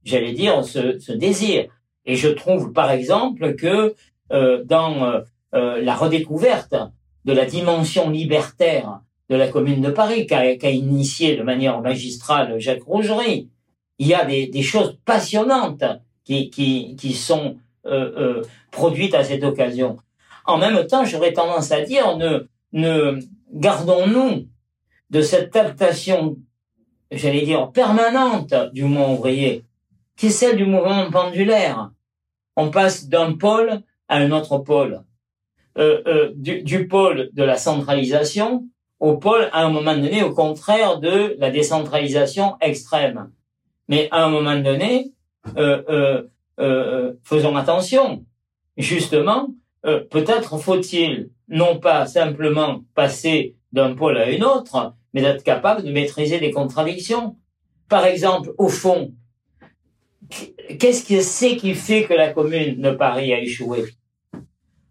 j'allais dire, ce, désir. Et je trouve par exemple que euh, dans euh, euh, la redécouverte de la dimension libertaire de la Commune de Paris, qu'a initié de manière magistrale Jacques Rougerie. Il y a des, choses passionnantes qui, qui, qui sont produite à cette occasion. En même temps, j'aurais tendance à dire, ne, gardons-nous de cette captation, j'allais dire, permanente du mouvement ouvrier, qui est celle du mouvement pendulaire. On passe d'un pôle à un autre pôle. Euh, euh, du, pôle de la centralisation au pôle, à un moment donné, au contraire de la décentralisation extrême. Mais à un moment donné, euh, euh, euh faisons attention. Justement, peut-être faut-il non pas simplement passer d'un pôle à un autre, mais d'être capable de maîtriser les contradictions. Par exemple, au fond, qu'est-ce que c'est qui fait que la commune de Paris a échoué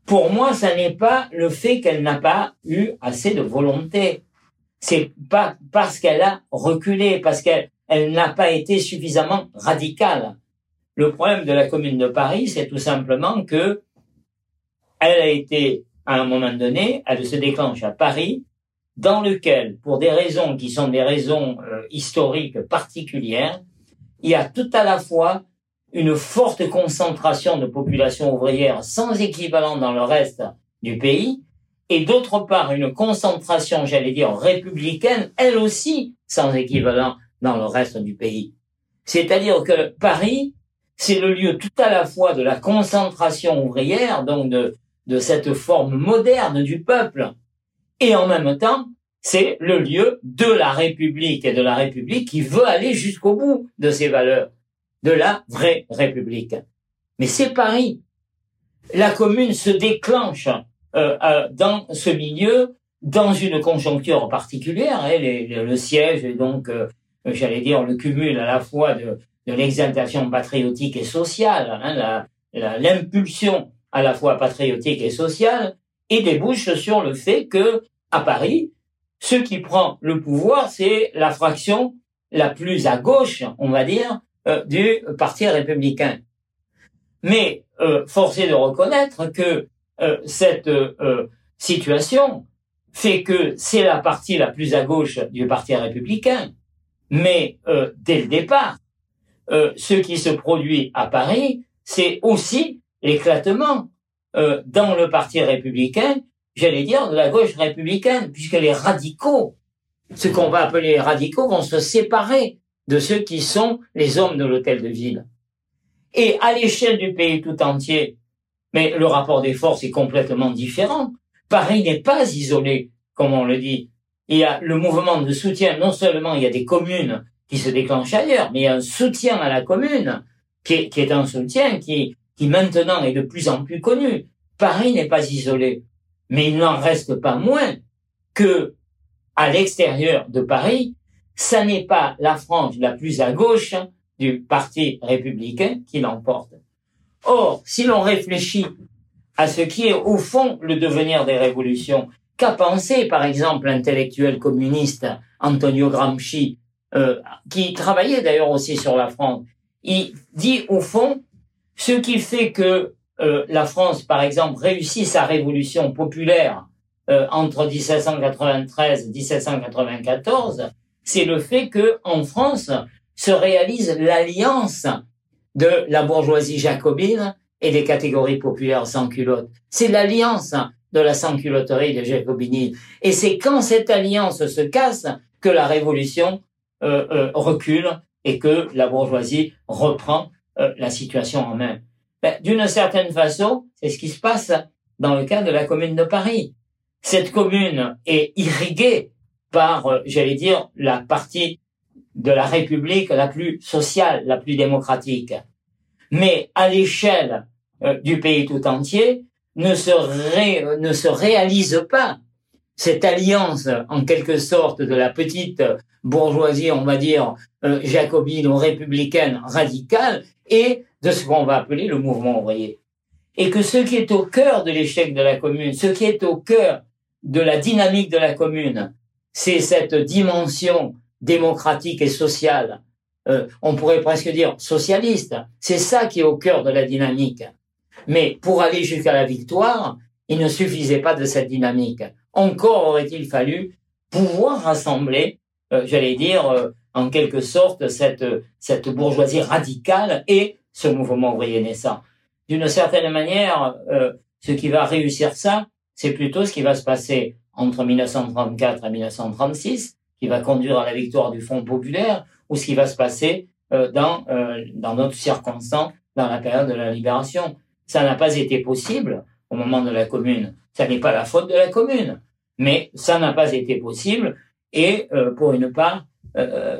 Pour moi, ça n'est pas le fait qu'elle n'a pas eu assez de volonté. C'est pas parce qu'elle a reculé, parce qu'elle elle, n'a pas été suffisamment radicale. Le problème de la commune de Paris, c'est tout simplement que elle a été, à un moment donné, elle se déclenche à Paris, dans lequel, pour des raisons qui sont des raisons euh, historiques particulières, il y a tout à la fois une forte concentration de population ouvrière sans équivalent dans le reste du pays, et d'autre part une concentration, j'allais dire, républicaine, elle aussi sans équivalent dans le reste du pays. C'est-à-dire que Paris, c'est le lieu tout à la fois de la concentration ouvrière, donc de, de cette forme moderne du peuple, et en même temps, c'est le lieu de la République et de la République qui veut aller jusqu'au bout de ses valeurs, de la vraie République. Mais c'est Paris. La commune se déclenche euh, euh, dans ce milieu, dans une conjoncture particulière. Hein, le siège est donc, euh, j'allais dire, le cumul à la fois de, de l'exaltation patriotique et sociale, hein, l'impulsion à la fois patriotique et sociale, et débouche sur le fait que à Paris, ce qui prend le pouvoir, c'est la fraction la plus à gauche, on va dire, euh, du Parti républicain. Mais euh, force de reconnaître que euh, cette euh, situation fait que c'est la partie la plus à gauche du Parti républicain. Mais dès le départ, ce qui se produit à Paris, c'est aussi l'éclatement dans le Parti républicain j'allais dire, de la gauche républicaine, puisque les radicaux, ce qu'on va appeler les radicaux, vont se séparer de ceux qui sont les hommes de l'hôtel de ville. Et à l'échelle du pays tout entier, mais le rapport des forces est complètement différent. Paris n'est pas isolé, comme on le dit. Il y a le mouvement de soutien, non seulement il y a des communes qui se déclenchent ailleurs, mais il y a un soutien à la commune, qui est, un soutien qui, qui maintenant est de plus en plus connu. Paris n'est pas isolé mais il n'en reste pas moins que, à l'extérieur de Paris, ça n'est pas la frange la plus à gauche du parti républicain qui l'emporte. Or, si l'on réfléchit à ce qui est au fond le devenir des révolutions, qu'a pensé par exemple l'intellectuel communiste Antonio Gramsci, euh, qui travaillait d'ailleurs aussi sur la France, il dit au fond ce qui fait que euh, la France, par exemple, réussit sa révolution populaire euh, entre 1793 et 1794, c'est le fait que en France se réalise l'alliance de la bourgeoisie jacobine et des catégories populaires sans culottes. C'est l'alliance de la sans-culotterie de jacobinisme. Et c'est quand cette alliance se casse que la révolution euh, recule et que la bourgeoisie reprend la situation en main. Ben, d'une certaine façon, c'est ce qui se passe dans le cas de la commune de Paris. Cette commune est irriguée par, euh, j'allais dire, la partie de la République la plus sociale, la plus démocratique. Mais à l'échelle euh, du pays tout entier, ne se, ne se réalise pas cette alliance, en quelque sorte, de la petite bourgeoisie, on va dire, euh, jacobine ou républicaine radicale, et de ce qu'on va appeler le mouvement ouvrier. Et que ce qui est au cœur de l'échec de la commune, ce qui est au cœur de la dynamique de la commune, c'est cette dimension démocratique et sociale. Euh, on pourrait presque dire socialiste. C'est ça qui est au cœur de la dynamique. Mais pour aller jusqu'à la victoire, il ne suffisait pas de cette dynamique. Encore aurait-il fallu pouvoir rassembler, euh, j'allais dire, euh, en quelque sorte, cette, cette bourgeoisie radicale et ce mouvement ouvrier naissant. d'une certaine manière, euh, ce qui va réussir ça, c'est plutôt ce qui va se passer entre 1934 et 1936, qui va conduire à la victoire du Front populaire, ou ce qui va se passer euh, dans euh, dans d'autres circonstances dans la période de la libération. Ça n'a pas été possible au moment de la Commune. Ça n'est pas la faute de la Commune, mais ça n'a pas été possible. Et euh, pour une part,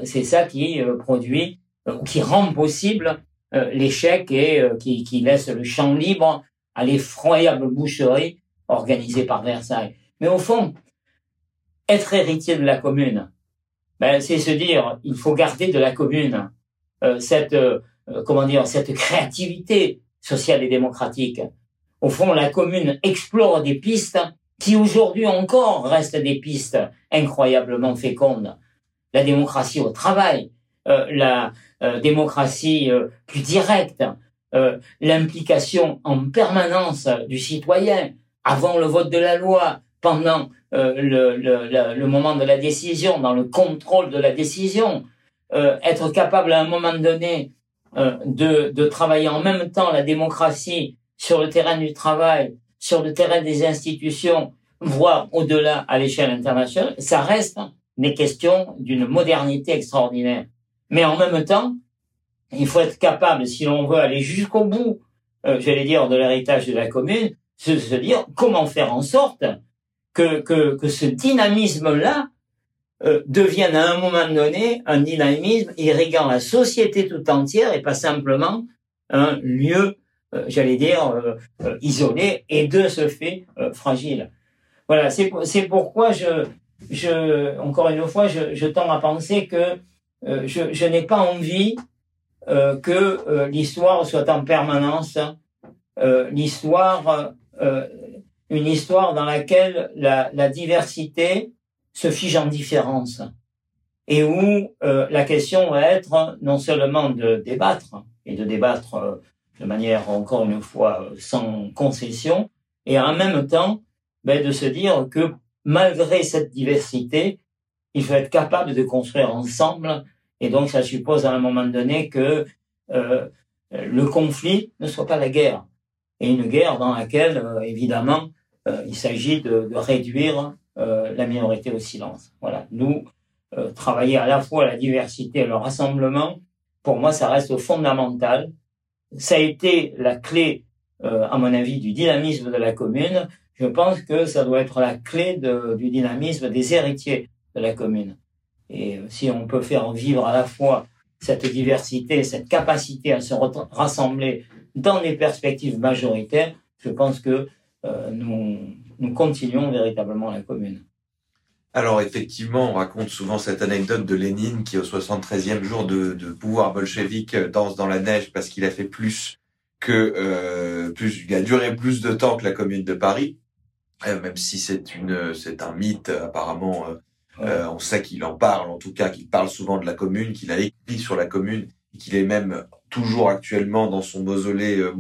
c'est ça qui produit, qui rend possible l'échec et qui laisse le champ libre à l'effroyable boucherie organisée par Versailles. Mais au fond, être héritier de la commune, ben, c'est se dire, il faut garder de la commune euh, cette, euh, comment dire, cette créativité sociale et démocratique. Au fond, la commune explore des pistes qui aujourd'hui encore restent des pistes incroyablement fécondes. La démocratie au travail, euh, la démocratie plus directe, l'implication en permanence du citoyen avant le vote de la loi, pendant le, le, le, moment de la décision, dans le contrôle de la décision, euh, être capable à un moment donné euh, de, de travailler en même temps la démocratie sur le terrain du travail, sur le terrain des institutions, voire au-delà à l'échelle internationale, ça reste des questions d'une modernité extraordinaire. Mais en même temps, il faut être capable, si l'on veut aller jusqu'au bout, euh, j'allais dire, de l'héritage de la commune, de se dire comment faire en sorte que, que, que ce dynamisme-là euh, devienne à un moment donné un dynamisme irriguant la société tout entière et pas simplement un lieu, euh, j'allais dire, euh, isolé et de ce fait fragile. Voilà, c'est pourquoi je, je, encore une fois, je, je tends à penser que je, je n'ai pas envie que l'histoire soit en permanence l'histoire, une histoire dans laquelle la, la diversité se fige en différence et où euh, la question va être non seulement de débattre et de débattre euh, de manière encore une fois sans concession et en même temps ben, de se dire que malgré cette diversité il faut être capable de construire ensemble et donc ça suppose à un moment donné que euh, le conflit ne soit pas la guerre et une guerre dans laquelle évidemment il s'agit de, réduire euh, la minorité au silence. Voilà. Nous, euh, travailler à la fois la diversité et le rassemblement, pour moi, ça reste fondamental. Ça a été la clé, euh, à mon avis, du dynamisme de la commune. Je pense que ça doit être la clé du dynamisme des héritiers de la commune. Et si on peut faire vivre à la fois cette diversité, cette capacité à se rassembler dans des perspectives majoritaires, je pense que euh, nous, nous continuons véritablement la commune. Alors effectivement, on raconte souvent cette anecdote de Lénine qui au 73e jour de, de pouvoir bolchevique danse dans la neige parce qu'il a fait plus que euh, plus, il a duré plus de temps que la Commune de Paris, euh, même si c'est une c'est un mythe apparemment. Euh, euh on sait qu'il en parle, en tout cas qu'il parle souvent de la Commune, qu'il a écrit sur la Commune, et qu'il est même toujours actuellement dans son mausolée euh,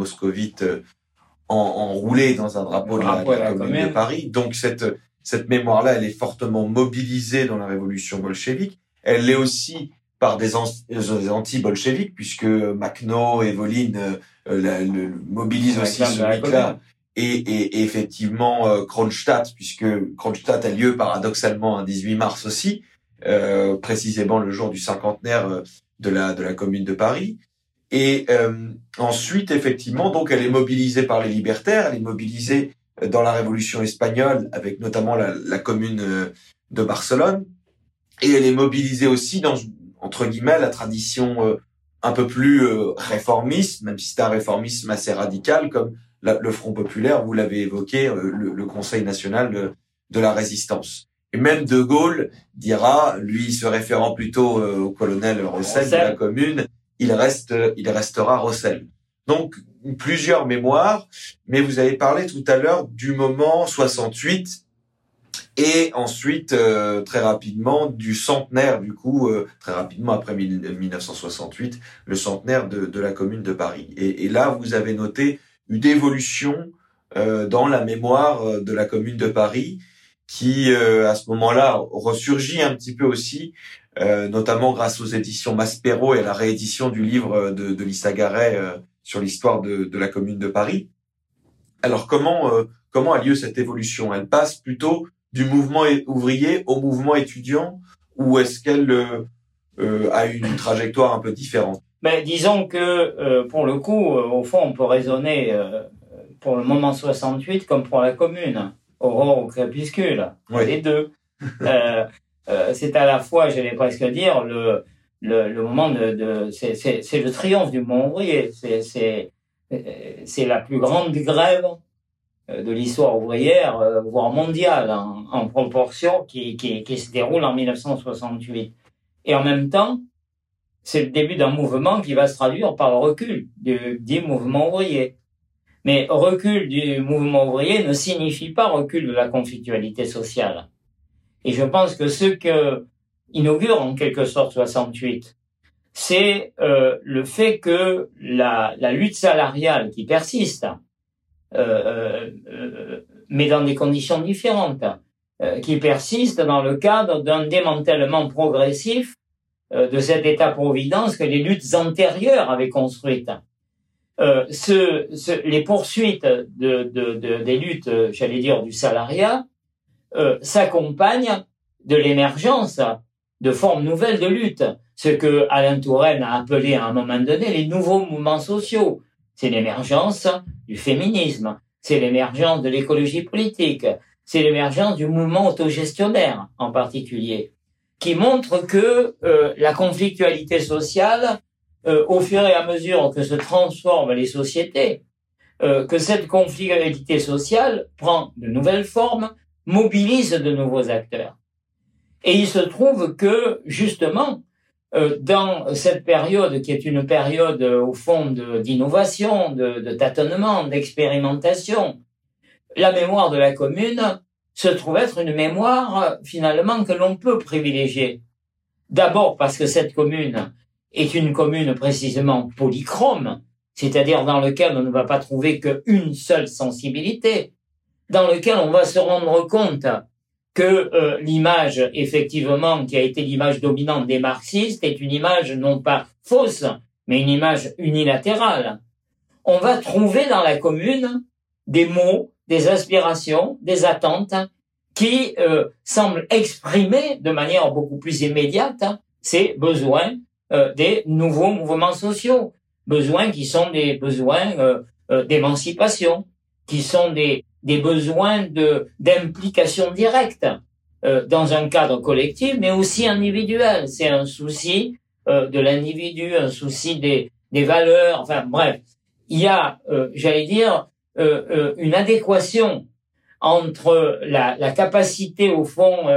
moscovite enroulé dans un drapeau de la, commune, de Paris. Donc cette cette mémoire-là, elle est fortement mobilisée dans la révolution bolchevique. Elle l'est aussi par des, anti-bolcheviques, puisque Makhno et Volin euh, le, mobilisent aussi ce mythe-là. Et, et, effectivement euh, Kronstadt, puisque Kronstadt a lieu paradoxalement un 18 mars aussi, euh, précisément le jour du cinquantenaire euh, de la de la Commune de Paris. Et euh, ensuite, effectivement, donc elle est mobilisée par les libertaires, elle est mobilisée euh, dans la Révolution espagnole, avec notamment la, la commune euh, de Barcelone, et elle est mobilisée aussi dans entre guillemets la tradition un peu plus réformiste, même si c'est un réformisme assez radical, comme le Front populaire, vous l'avez évoqué, le, le, Conseil national de, de, la résistance. Et même De Gaulle dira, lui se référant plutôt au colonel Rossel de la commune, il reste, il restera Rossel. Donc, plusieurs mémoires, mais vous avez parlé tout à l'heure du moment 68 et ensuite, euh, très rapidement, du centenaire, du coup, euh, très rapidement après 1968, le centenaire de, de, la commune de Paris. Et, là, vous avez noté une évolution euh, dans la mémoire de la commune de Paris qui, à ce moment-là, ressurgit un petit peu aussi euh, notamment grâce aux éditions Maspero et à la réédition du livre de, de Lisa Garay euh, sur l'histoire de, de, la Commune de Paris. Alors comment comment a lieu cette évolution? Elle passe plutôt du mouvement ouvrier au mouvement étudiant ou est-ce qu'elle a une trajectoire un peu différente? Ben, disons que pour le coup, au fond, on peut raisonner pour le moment 68 comme pour la commune, aurore ou crépuscule, les deux. euh, euh, c'est à la fois, j'allais presque dire, le, le, moment de, c'est le triomphe du monde ouvrier. C'est c'est la plus grande grève euh, de l'histoire ouvrière, euh, voire mondiale, en, proportion, qui, qui, se déroule en 1968. Et en même temps, c'est le début d'un mouvement qui va se traduire par le recul du, du mouvement ouvrier. Mais recul du mouvement ouvrier ne signifie pas recul de la conflictualité sociale. Et je pense que ce que inaugure en quelque sorte 68, c'est euh, le fait que la, la, lutte salariale qui persiste, euh, euh, mais dans des conditions différentes, euh, qui persiste dans le cadre d'un démantèlement progressif euh, de cet État-providence que les luttes antérieures avaient construites. Euh, ce, ce, les poursuites de, de, de, des luttes, j'allais dire, du salariat, euh, s'accompagnent de l'émergence de formes nouvelles de lutte, ce que Alain Touraine a appelé à un moment donné les nouveaux mouvements sociaux. C'est l'émergence du féminisme, c'est l'émergence de l'écologie politique, c'est l'émergence du mouvement autogestionnaire en particulier, qui montre que euh, la conflictualité sociale euh, au fur et à mesure que se transforment les sociétés, euh, que cette conflictualité sociale prend de nouvelles formes, mobilise de nouveaux acteurs. Et il se trouve que, justement, euh, dans cette période qui est une période, au fond, d'innovation, de, de, tâtonnement, d'expérimentation, la mémoire de la commune se trouve être une mémoire, finalement, que l'on peut privilégier. D'abord parce que cette commune est une commune précisément polychrome, c'est-à-dire dans lequel on ne va pas trouver qu'une seule sensibilité, dans lequel on va se rendre compte que euh, l'image, effectivement, qui a été l'image dominante des marxistes, est une image non pas fausse, mais une image unilatérale. On va trouver dans la commune des mots, des aspirations, des attentes qui euh, semblent exprimer de manière beaucoup plus immédiate ces besoins euh, des nouveaux mouvements sociaux, besoins qui sont des besoins euh, euh, d'émancipation, qui sont des, des besoins de d'implication directe dans un cadre collectif, mais aussi individuel. C'est un souci de l'individu, un souci des, des valeurs. Enfin bref, il y a, j'allais dire, une adéquation entre la, la, capacité au fond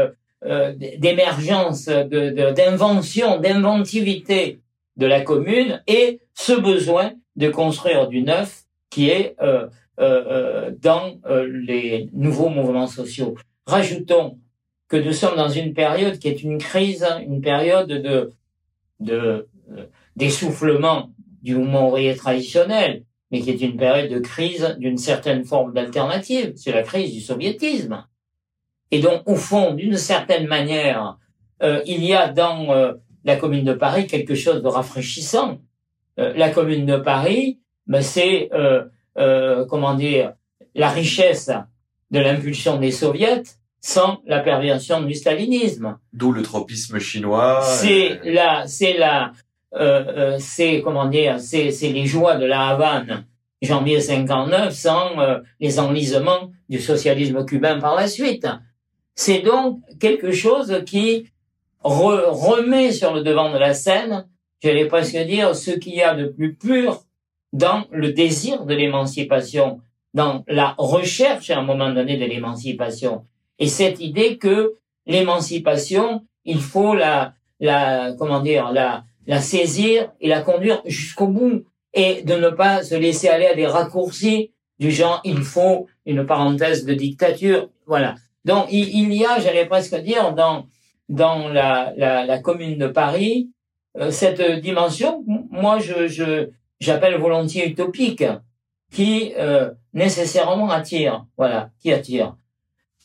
euh, d'émergence, d'invention, de, d'inventivité de la commune et ce besoin de construire du neuf qui est euh, euh, euh dans les nouveaux mouvements sociaux. Rajoutons que nous sommes dans une période qui est une crise, une période de, de d'essoufflement du mouvement ouvrier traditionnel, mais qui est une période de crise d'une certaine forme d'alternative. C'est la crise du soviétisme. Et donc, au fond, d'une certaine manière, euh, il y a dans euh, la Commune de Paris quelque chose de rafraîchissant. Euh, la Commune de Paris, ben, c'est comment dire la richesse de l'impulsion des soviets sans la perversion du stalinisme. D'où le tropisme chinois. C'est la, c'est la, c'est comment dire, c'est c'est les joies de la Havane janvier 59 sans les enlisements du socialisme cubain par la suite. C'est donc quelque chose qui remet sur le devant de la scène, j'allais presque dire, ce qu'il y a de plus pur dans le désir de l'émancipation, dans la recherche à un moment donné de l'émancipation. Et cette idée que l'émancipation, il faut la, la, comment dire, la, la saisir et la conduire jusqu'au bout et de ne pas se laisser aller à des raccourcis du genre il faut une parenthèse de dictature. Voilà. Donc il, y a, j'allais presque dire, dans dans la, la, la commune de Paris, euh, cette dimension, moi je, je j'appelle volontiers utopique, qui euh, nécessairement attire, voilà, qui attire.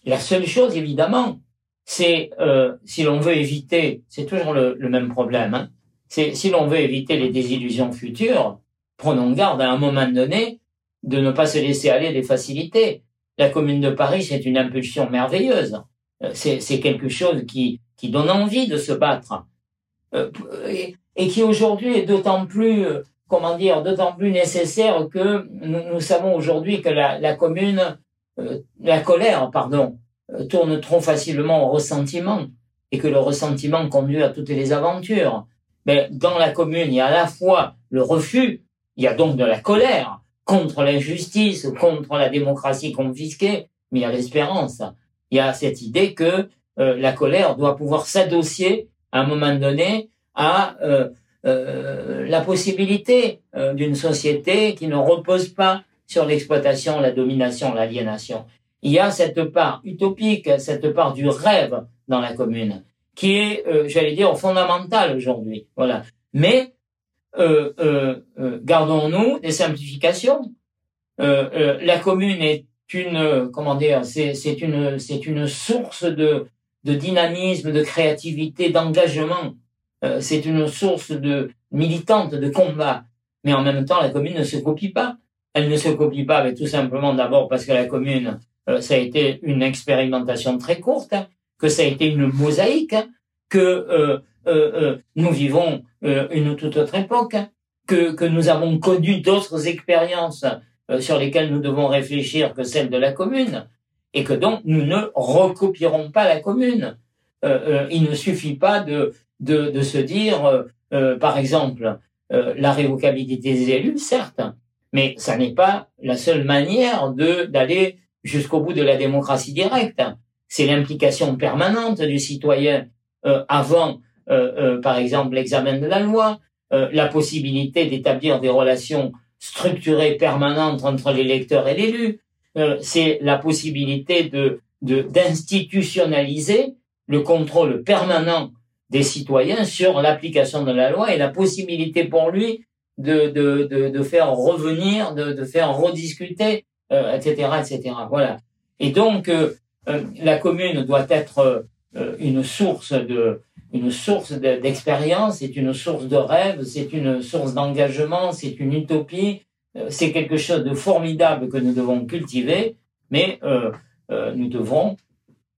La seule chose, évidemment, c'est euh, si l'on veut éviter, c'est toujours le, le, même problème, hein, c'est si l'on veut éviter les désillusions futures, prenons garde à un moment donné de ne pas se laisser aller des facilités. La Commune de Paris, c'est une impulsion merveilleuse. Euh, c'est quelque chose qui, qui donne envie de se battre. Euh, et, qui aujourd'hui est d'autant plus, euh, comment dire, d'autant plus nécessaire que nous, nous savons aujourd'hui que la, la commune, la colère, pardon, tourne trop facilement au ressentiment et que le ressentiment conduit à toutes les aventures. Mais dans la commune, il y a à la fois le refus, il y a donc de la colère contre l'injustice, contre la démocratie confisquée, mais il y a l'espérance. Il y a cette idée que la colère doit pouvoir s'adossier à un moment donné à euh, euh, la possibilité euh, d'une société qui ne repose pas sur l'exploitation, la domination, l'aliénation. Il y a cette part utopique, cette part du rêve dans la commune, qui est, j'allais dire, fondamentale aujourd'hui. Voilà. Mais gardons-nous des simplifications. la commune est une, comment dire, c'est une, c'est une source de dynamisme, de créativité, d'engagement. Euh, c'est une source de militante de combat. Mais en même temps, la commune ne se copie pas. Elle ne se copie pas, mais tout simplement d'abord parce que la commune, euh, ça a été une expérimentation très courte, que ça a été une mosaïque, que euh, nous vivons une toute autre époque, que, que nous avons connu d'autres expériences sur lesquelles nous devons réfléchir que celles de la commune, et que donc nous ne recopierons pas la commune. il ne suffit pas de de, de se dire, euh, euh, par exemple, euh, la révocabilité des élus, certes, mais ça n'est pas la seule manière de d'aller jusqu'au bout de la démocratie directe. C'est l'implication permanente du citoyen avant, par exemple, l'examen de la loi, la possibilité d'établir des relations structurées permanentes entre l'électeur et l'élu. c'est la possibilité de d'institutionnaliser le contrôle permanent des citoyens sur l'application de la loi et la possibilité pour lui de, de, de, de faire revenir, de, de faire rediscuter, euh, etc., etc. Voilà. Et donc, euh, euh, la commune doit être euh, une source de une source d'expérience, c'est une source de rêve, c'est une source d'engagement, c'est une utopie, c'est quelque chose de formidable que nous devons cultiver, mais nous devrons,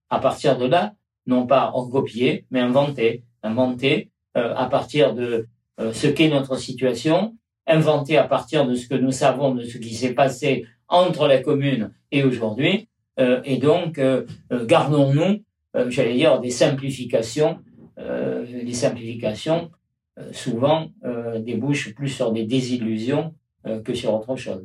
à partir de là, non pas en copier, mais inventer, inventer euh, à partir de euh, ce qu'est notre situation, inventer à partir de ce que nous savons de ce qui s'est passé entre la commune et aujourd'hui, euh, et donc gardons-nous, j'allais dire, des simplifications, les simplifications souvent débouchent plus sur des désillusions que sur autre chose.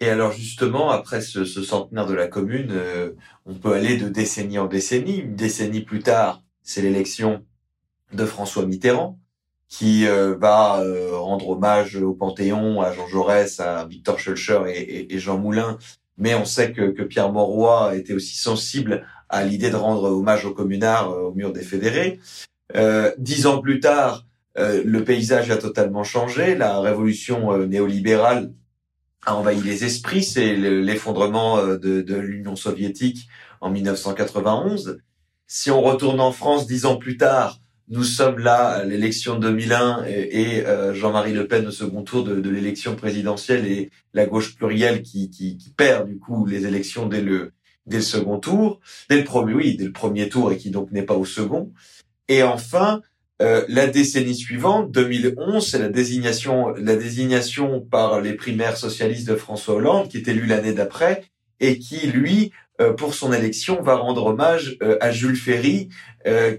Et alors justement, après ce, ce centenaire de la commune, euh, on peut aller de décennie en décennie. Une décennie plus tard, c'est l'élection de François Mitterrand, qui euh, va euh, rendre hommage au Panthéon, à Jean Jaurès, à Victor Schulcher et, Jean Moulin. Mais on sait que, Pierre Mauroy était aussi sensible à l'idée de rendre hommage aux communards au mur des fédérés. dix ans plus tard, le paysage a totalement changé. La révolution néolibérale a envahi les esprits, c'est l'effondrement euh, de, de l'Union soviétique en 1991. Si on retourne en France dix ans plus tard, nous sommes là à l'élection 2001 et, et euh, Jean-Marie Le Pen au second tour de, de l'élection présidentielle et la gauche plurielle qui, qui, qui, perd du coup les élections dès le dès le second tour, dès le premier oui, dès le premier tour et qui donc n'est pas au second. Et enfin, euh, la décennie suivante, 2011, c'est la désignation, la désignation par les primaires socialistes de François Hollande, qui est élu l'année d'après, et qui, lui, euh, pour son élection, va rendre hommage euh, à Jules Ferry,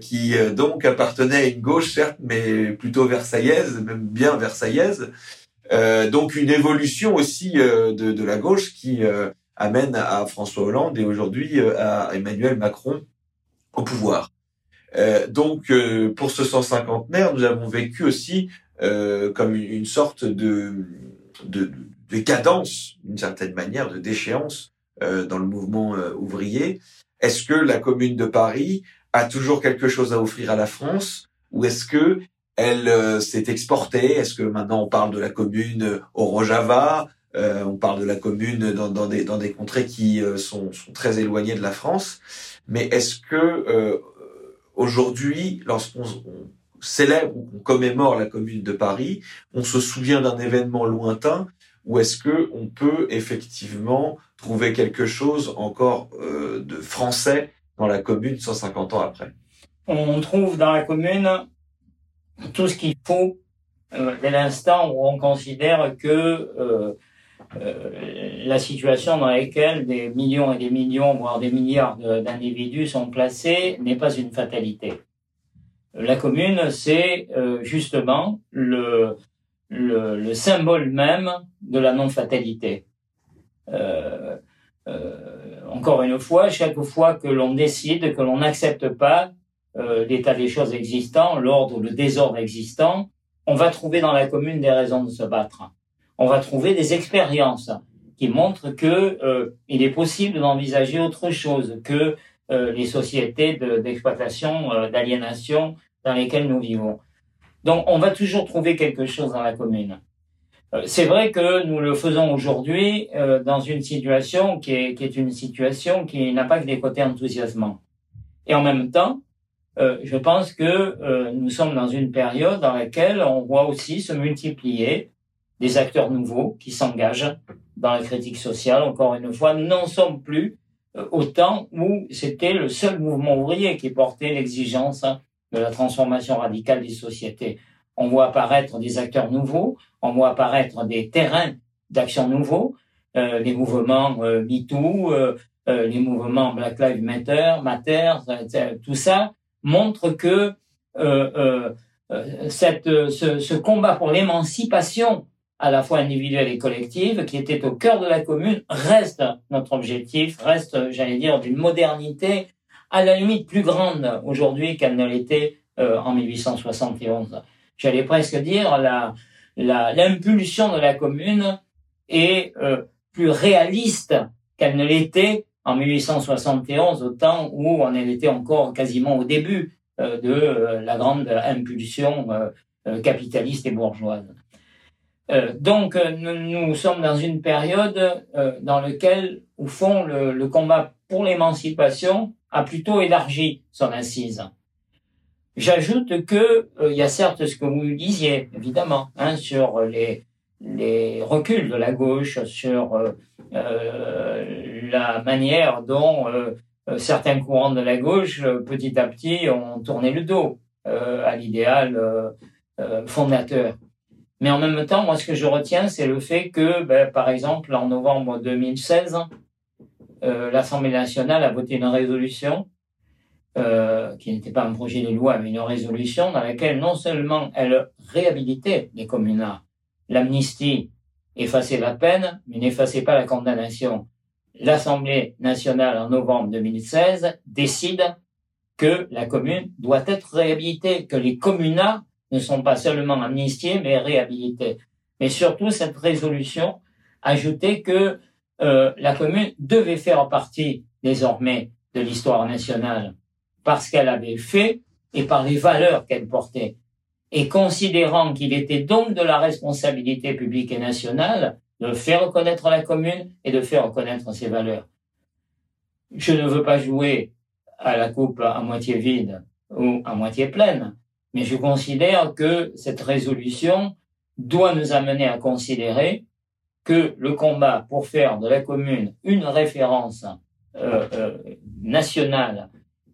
qui donc appartenait à une gauche, certes, mais plutôt versaillaise, même bien versaillaise. donc une évolution aussi de, de, la gauche qui amène à François Hollande et aujourd'hui à Emmanuel Macron au pouvoir. Euh, donc, euh, pour ce 150naire, nous avons vécu aussi euh, comme une, sorte de, de, de cadence, d'une certaine manière, de déchéance dans le mouvement ouvrier. Est-ce que la Commune de Paris a toujours quelque chose à offrir à la France, ou est-ce que elle s'est exportée? Est-ce que maintenant on parle de la Commune au Rojava on parle de la commune dans, dans, des, dans des contrées qui sont, sont, très éloignées de la France? Mais est-ce que Aujourd'hui, lorsqu'on célèbre ou qu'on commémore la Commune de Paris, on se souvient d'un événement lointain, ou est-ce que on peut effectivement trouver quelque chose encore euh, de français dans la Commune 150 ans après. On trouve dans la Commune tout ce qu'il faut euh, dès l'instant où on considère que euh, la situation dans laquelle des millions et des millions, voire des milliards d'individus sont placés n'est pas une fatalité. La commune, c'est euh, justement le, le, le, symbole même de la non-fatalité. Euh, encore une fois, chaque fois que l'on décide, que l'on n'accepte pas l'état des choses existant, l'ordre ou le désordre existant, on va trouver dans la commune des raisons de se battre. On va trouver des expériences qui montrent que euh, il est possible d'envisager autre chose que euh, les sociétés d'exploitation, euh, d'aliénation dans lesquelles nous vivons. Donc, on va toujours trouver quelque chose dans la commune. C'est vrai que nous le faisons aujourd'hui dans une situation qui est, une situation qui n'a pas que des côtés enthousiasmants. Et en même temps, je pense que nous sommes dans une période dans laquelle on voit aussi se multiplier des acteurs nouveaux qui s'engagent dans la critique sociale. Encore une fois, nous n'en sommes plus euh, au temps où c'était le seul mouvement ouvrier qui portait l'exigence de la transformation radicale des sociétés. On voit apparaître des acteurs nouveaux, on voit apparaître des terrains d'action nouveaux, euh, les mouvements MeToo, les mouvements Black Lives Matter, Matter, tout ça montre que euh, euh, euh, cette, ce, ce, combat pour l'émancipation à la fois individuelle et collective, qui était au cœur de la commune, reste notre objectif, reste, j'allais dire, d'une modernité à la limite plus grande aujourd'hui qu'elle ne l'était en 1871. J'allais presque dire la l'impulsion de la commune est plus réaliste qu'elle ne l'était en 1871, au temps où on était encore quasiment au début euh, de euh, la grande impulsion euh, capitaliste et bourgeoise. Donc, nous, sommes dans une période dans laquelle, au fond, le, combat pour l'émancipation a plutôt élargi son assise. J'ajoute que il y a certes ce que vous disiez, évidemment, hein, sur les, reculs de la gauche, sur euh, la manière dont euh, certains courants de la gauche, euh, petit à petit, ont tourné le dos à l'idéal fondateur. Mais en même temps, moi, ce que je retiens, c'est le fait que, ben, par exemple, en novembre 2016, euh, l'Assemblée nationale a voté une résolution euh, qui n'était pas un projet de loi, mais une résolution dans laquelle non seulement elle réhabilitait les communards, l'amnistie effacer la peine, mais n'effacez pas la condamnation. L'Assemblée nationale, en novembre 2016, décide que la commune doit être réhabilitée, que les communards ne sont pas seulement amnistiés, mais réhabilités. Mais surtout, cette résolution ajoutait que euh, la commune devait faire partie désormais de l'histoire nationale parce qu'elle avait fait et par les valeurs qu'elle portait et considérant qu'il était donc de la responsabilité publique et nationale de faire reconnaître la commune et de faire reconnaître ses valeurs. Je ne veux pas jouer à la coupe à moitié vide ou à moitié pleine, mais je considère que cette résolution doit nous amener à considérer que le combat pour faire de la commune une référence euh, euh, nationale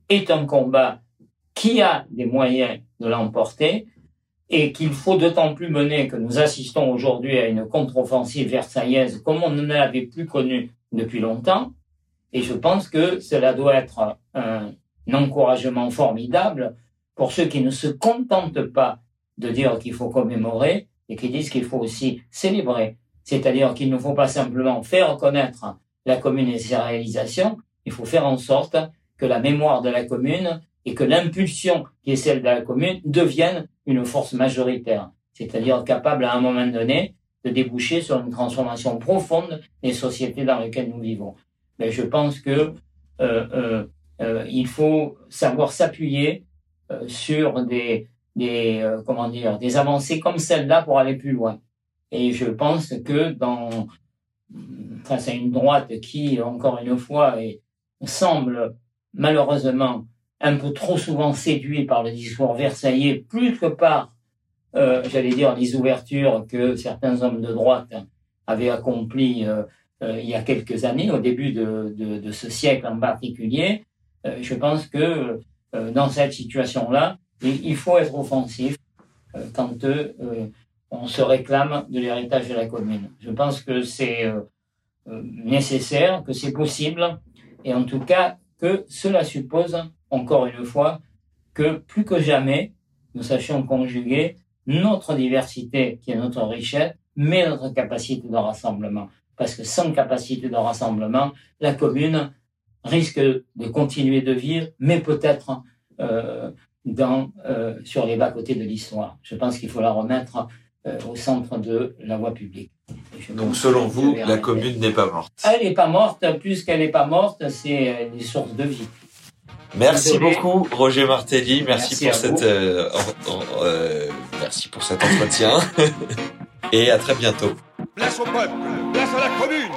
est un combat qui a des moyens de l'emporter et qu'il faut d'autant plus mener que nous assistons aujourd'hui à une contre-offensive versaillaise comme on ne l'avait plus connue depuis longtemps. Et je pense que cela doit être un, encouragement formidable pour ceux qui ne se contentent pas de dire qu'il faut commémorer et qui disent qu'il faut aussi célébrer. C'est-à-dire qu'il ne faut pas simplement faire reconnaître la commune et ses réalisations, il faut faire en sorte que la mémoire de la commune et que l'impulsion qui est celle de la commune devienne une force majoritaire, c'est-à-dire capable à un moment donné de déboucher sur une transformation profonde des sociétés dans lesquelles nous vivons. Mais je pense que euh, euh, euh, il faut savoir s'appuyer sur des, des euh, comment dire des avancées comme celle-là pour aller plus loin. Et je pense que dans face à une droite qui encore une fois semble malheureusement un peu trop souvent séduit par le discours versaillais, plus que par, euh, j'allais dire, les ouvertures que certains hommes de droite avaient accomplies euh, euh, il y a quelques années, au début de, de, ce siècle en particulier. Euh, je pense que euh, dans cette situation-là, il, faut être offensif quand on se réclame de l'héritage de la commune. Je pense que c'est nécessaire, que c'est possible, et en tout cas que cela suppose encore une fois, que plus que jamais, nous sachions conjuguer notre diversité, qui est notre richesse, mais notre capacité de rassemblement. Parce que sans capacité de rassemblement, la commune risque de continuer de vivre, mais peut-être euh, dans euh, sur les bas-côtés de l'histoire. Je pense qu'il faut la remettre euh, au centre de la voie publique. Donc selon vous, la commune n'est pas morte Elle n'est pas morte, plus qu'elle n'est pas morte, c'est une source de vie. Merci beaucoup, Roger Martelly. Merci, pour cette, euh, euh, merci pour cet entretien. Et à très bientôt. Place au peuple, place à la commune.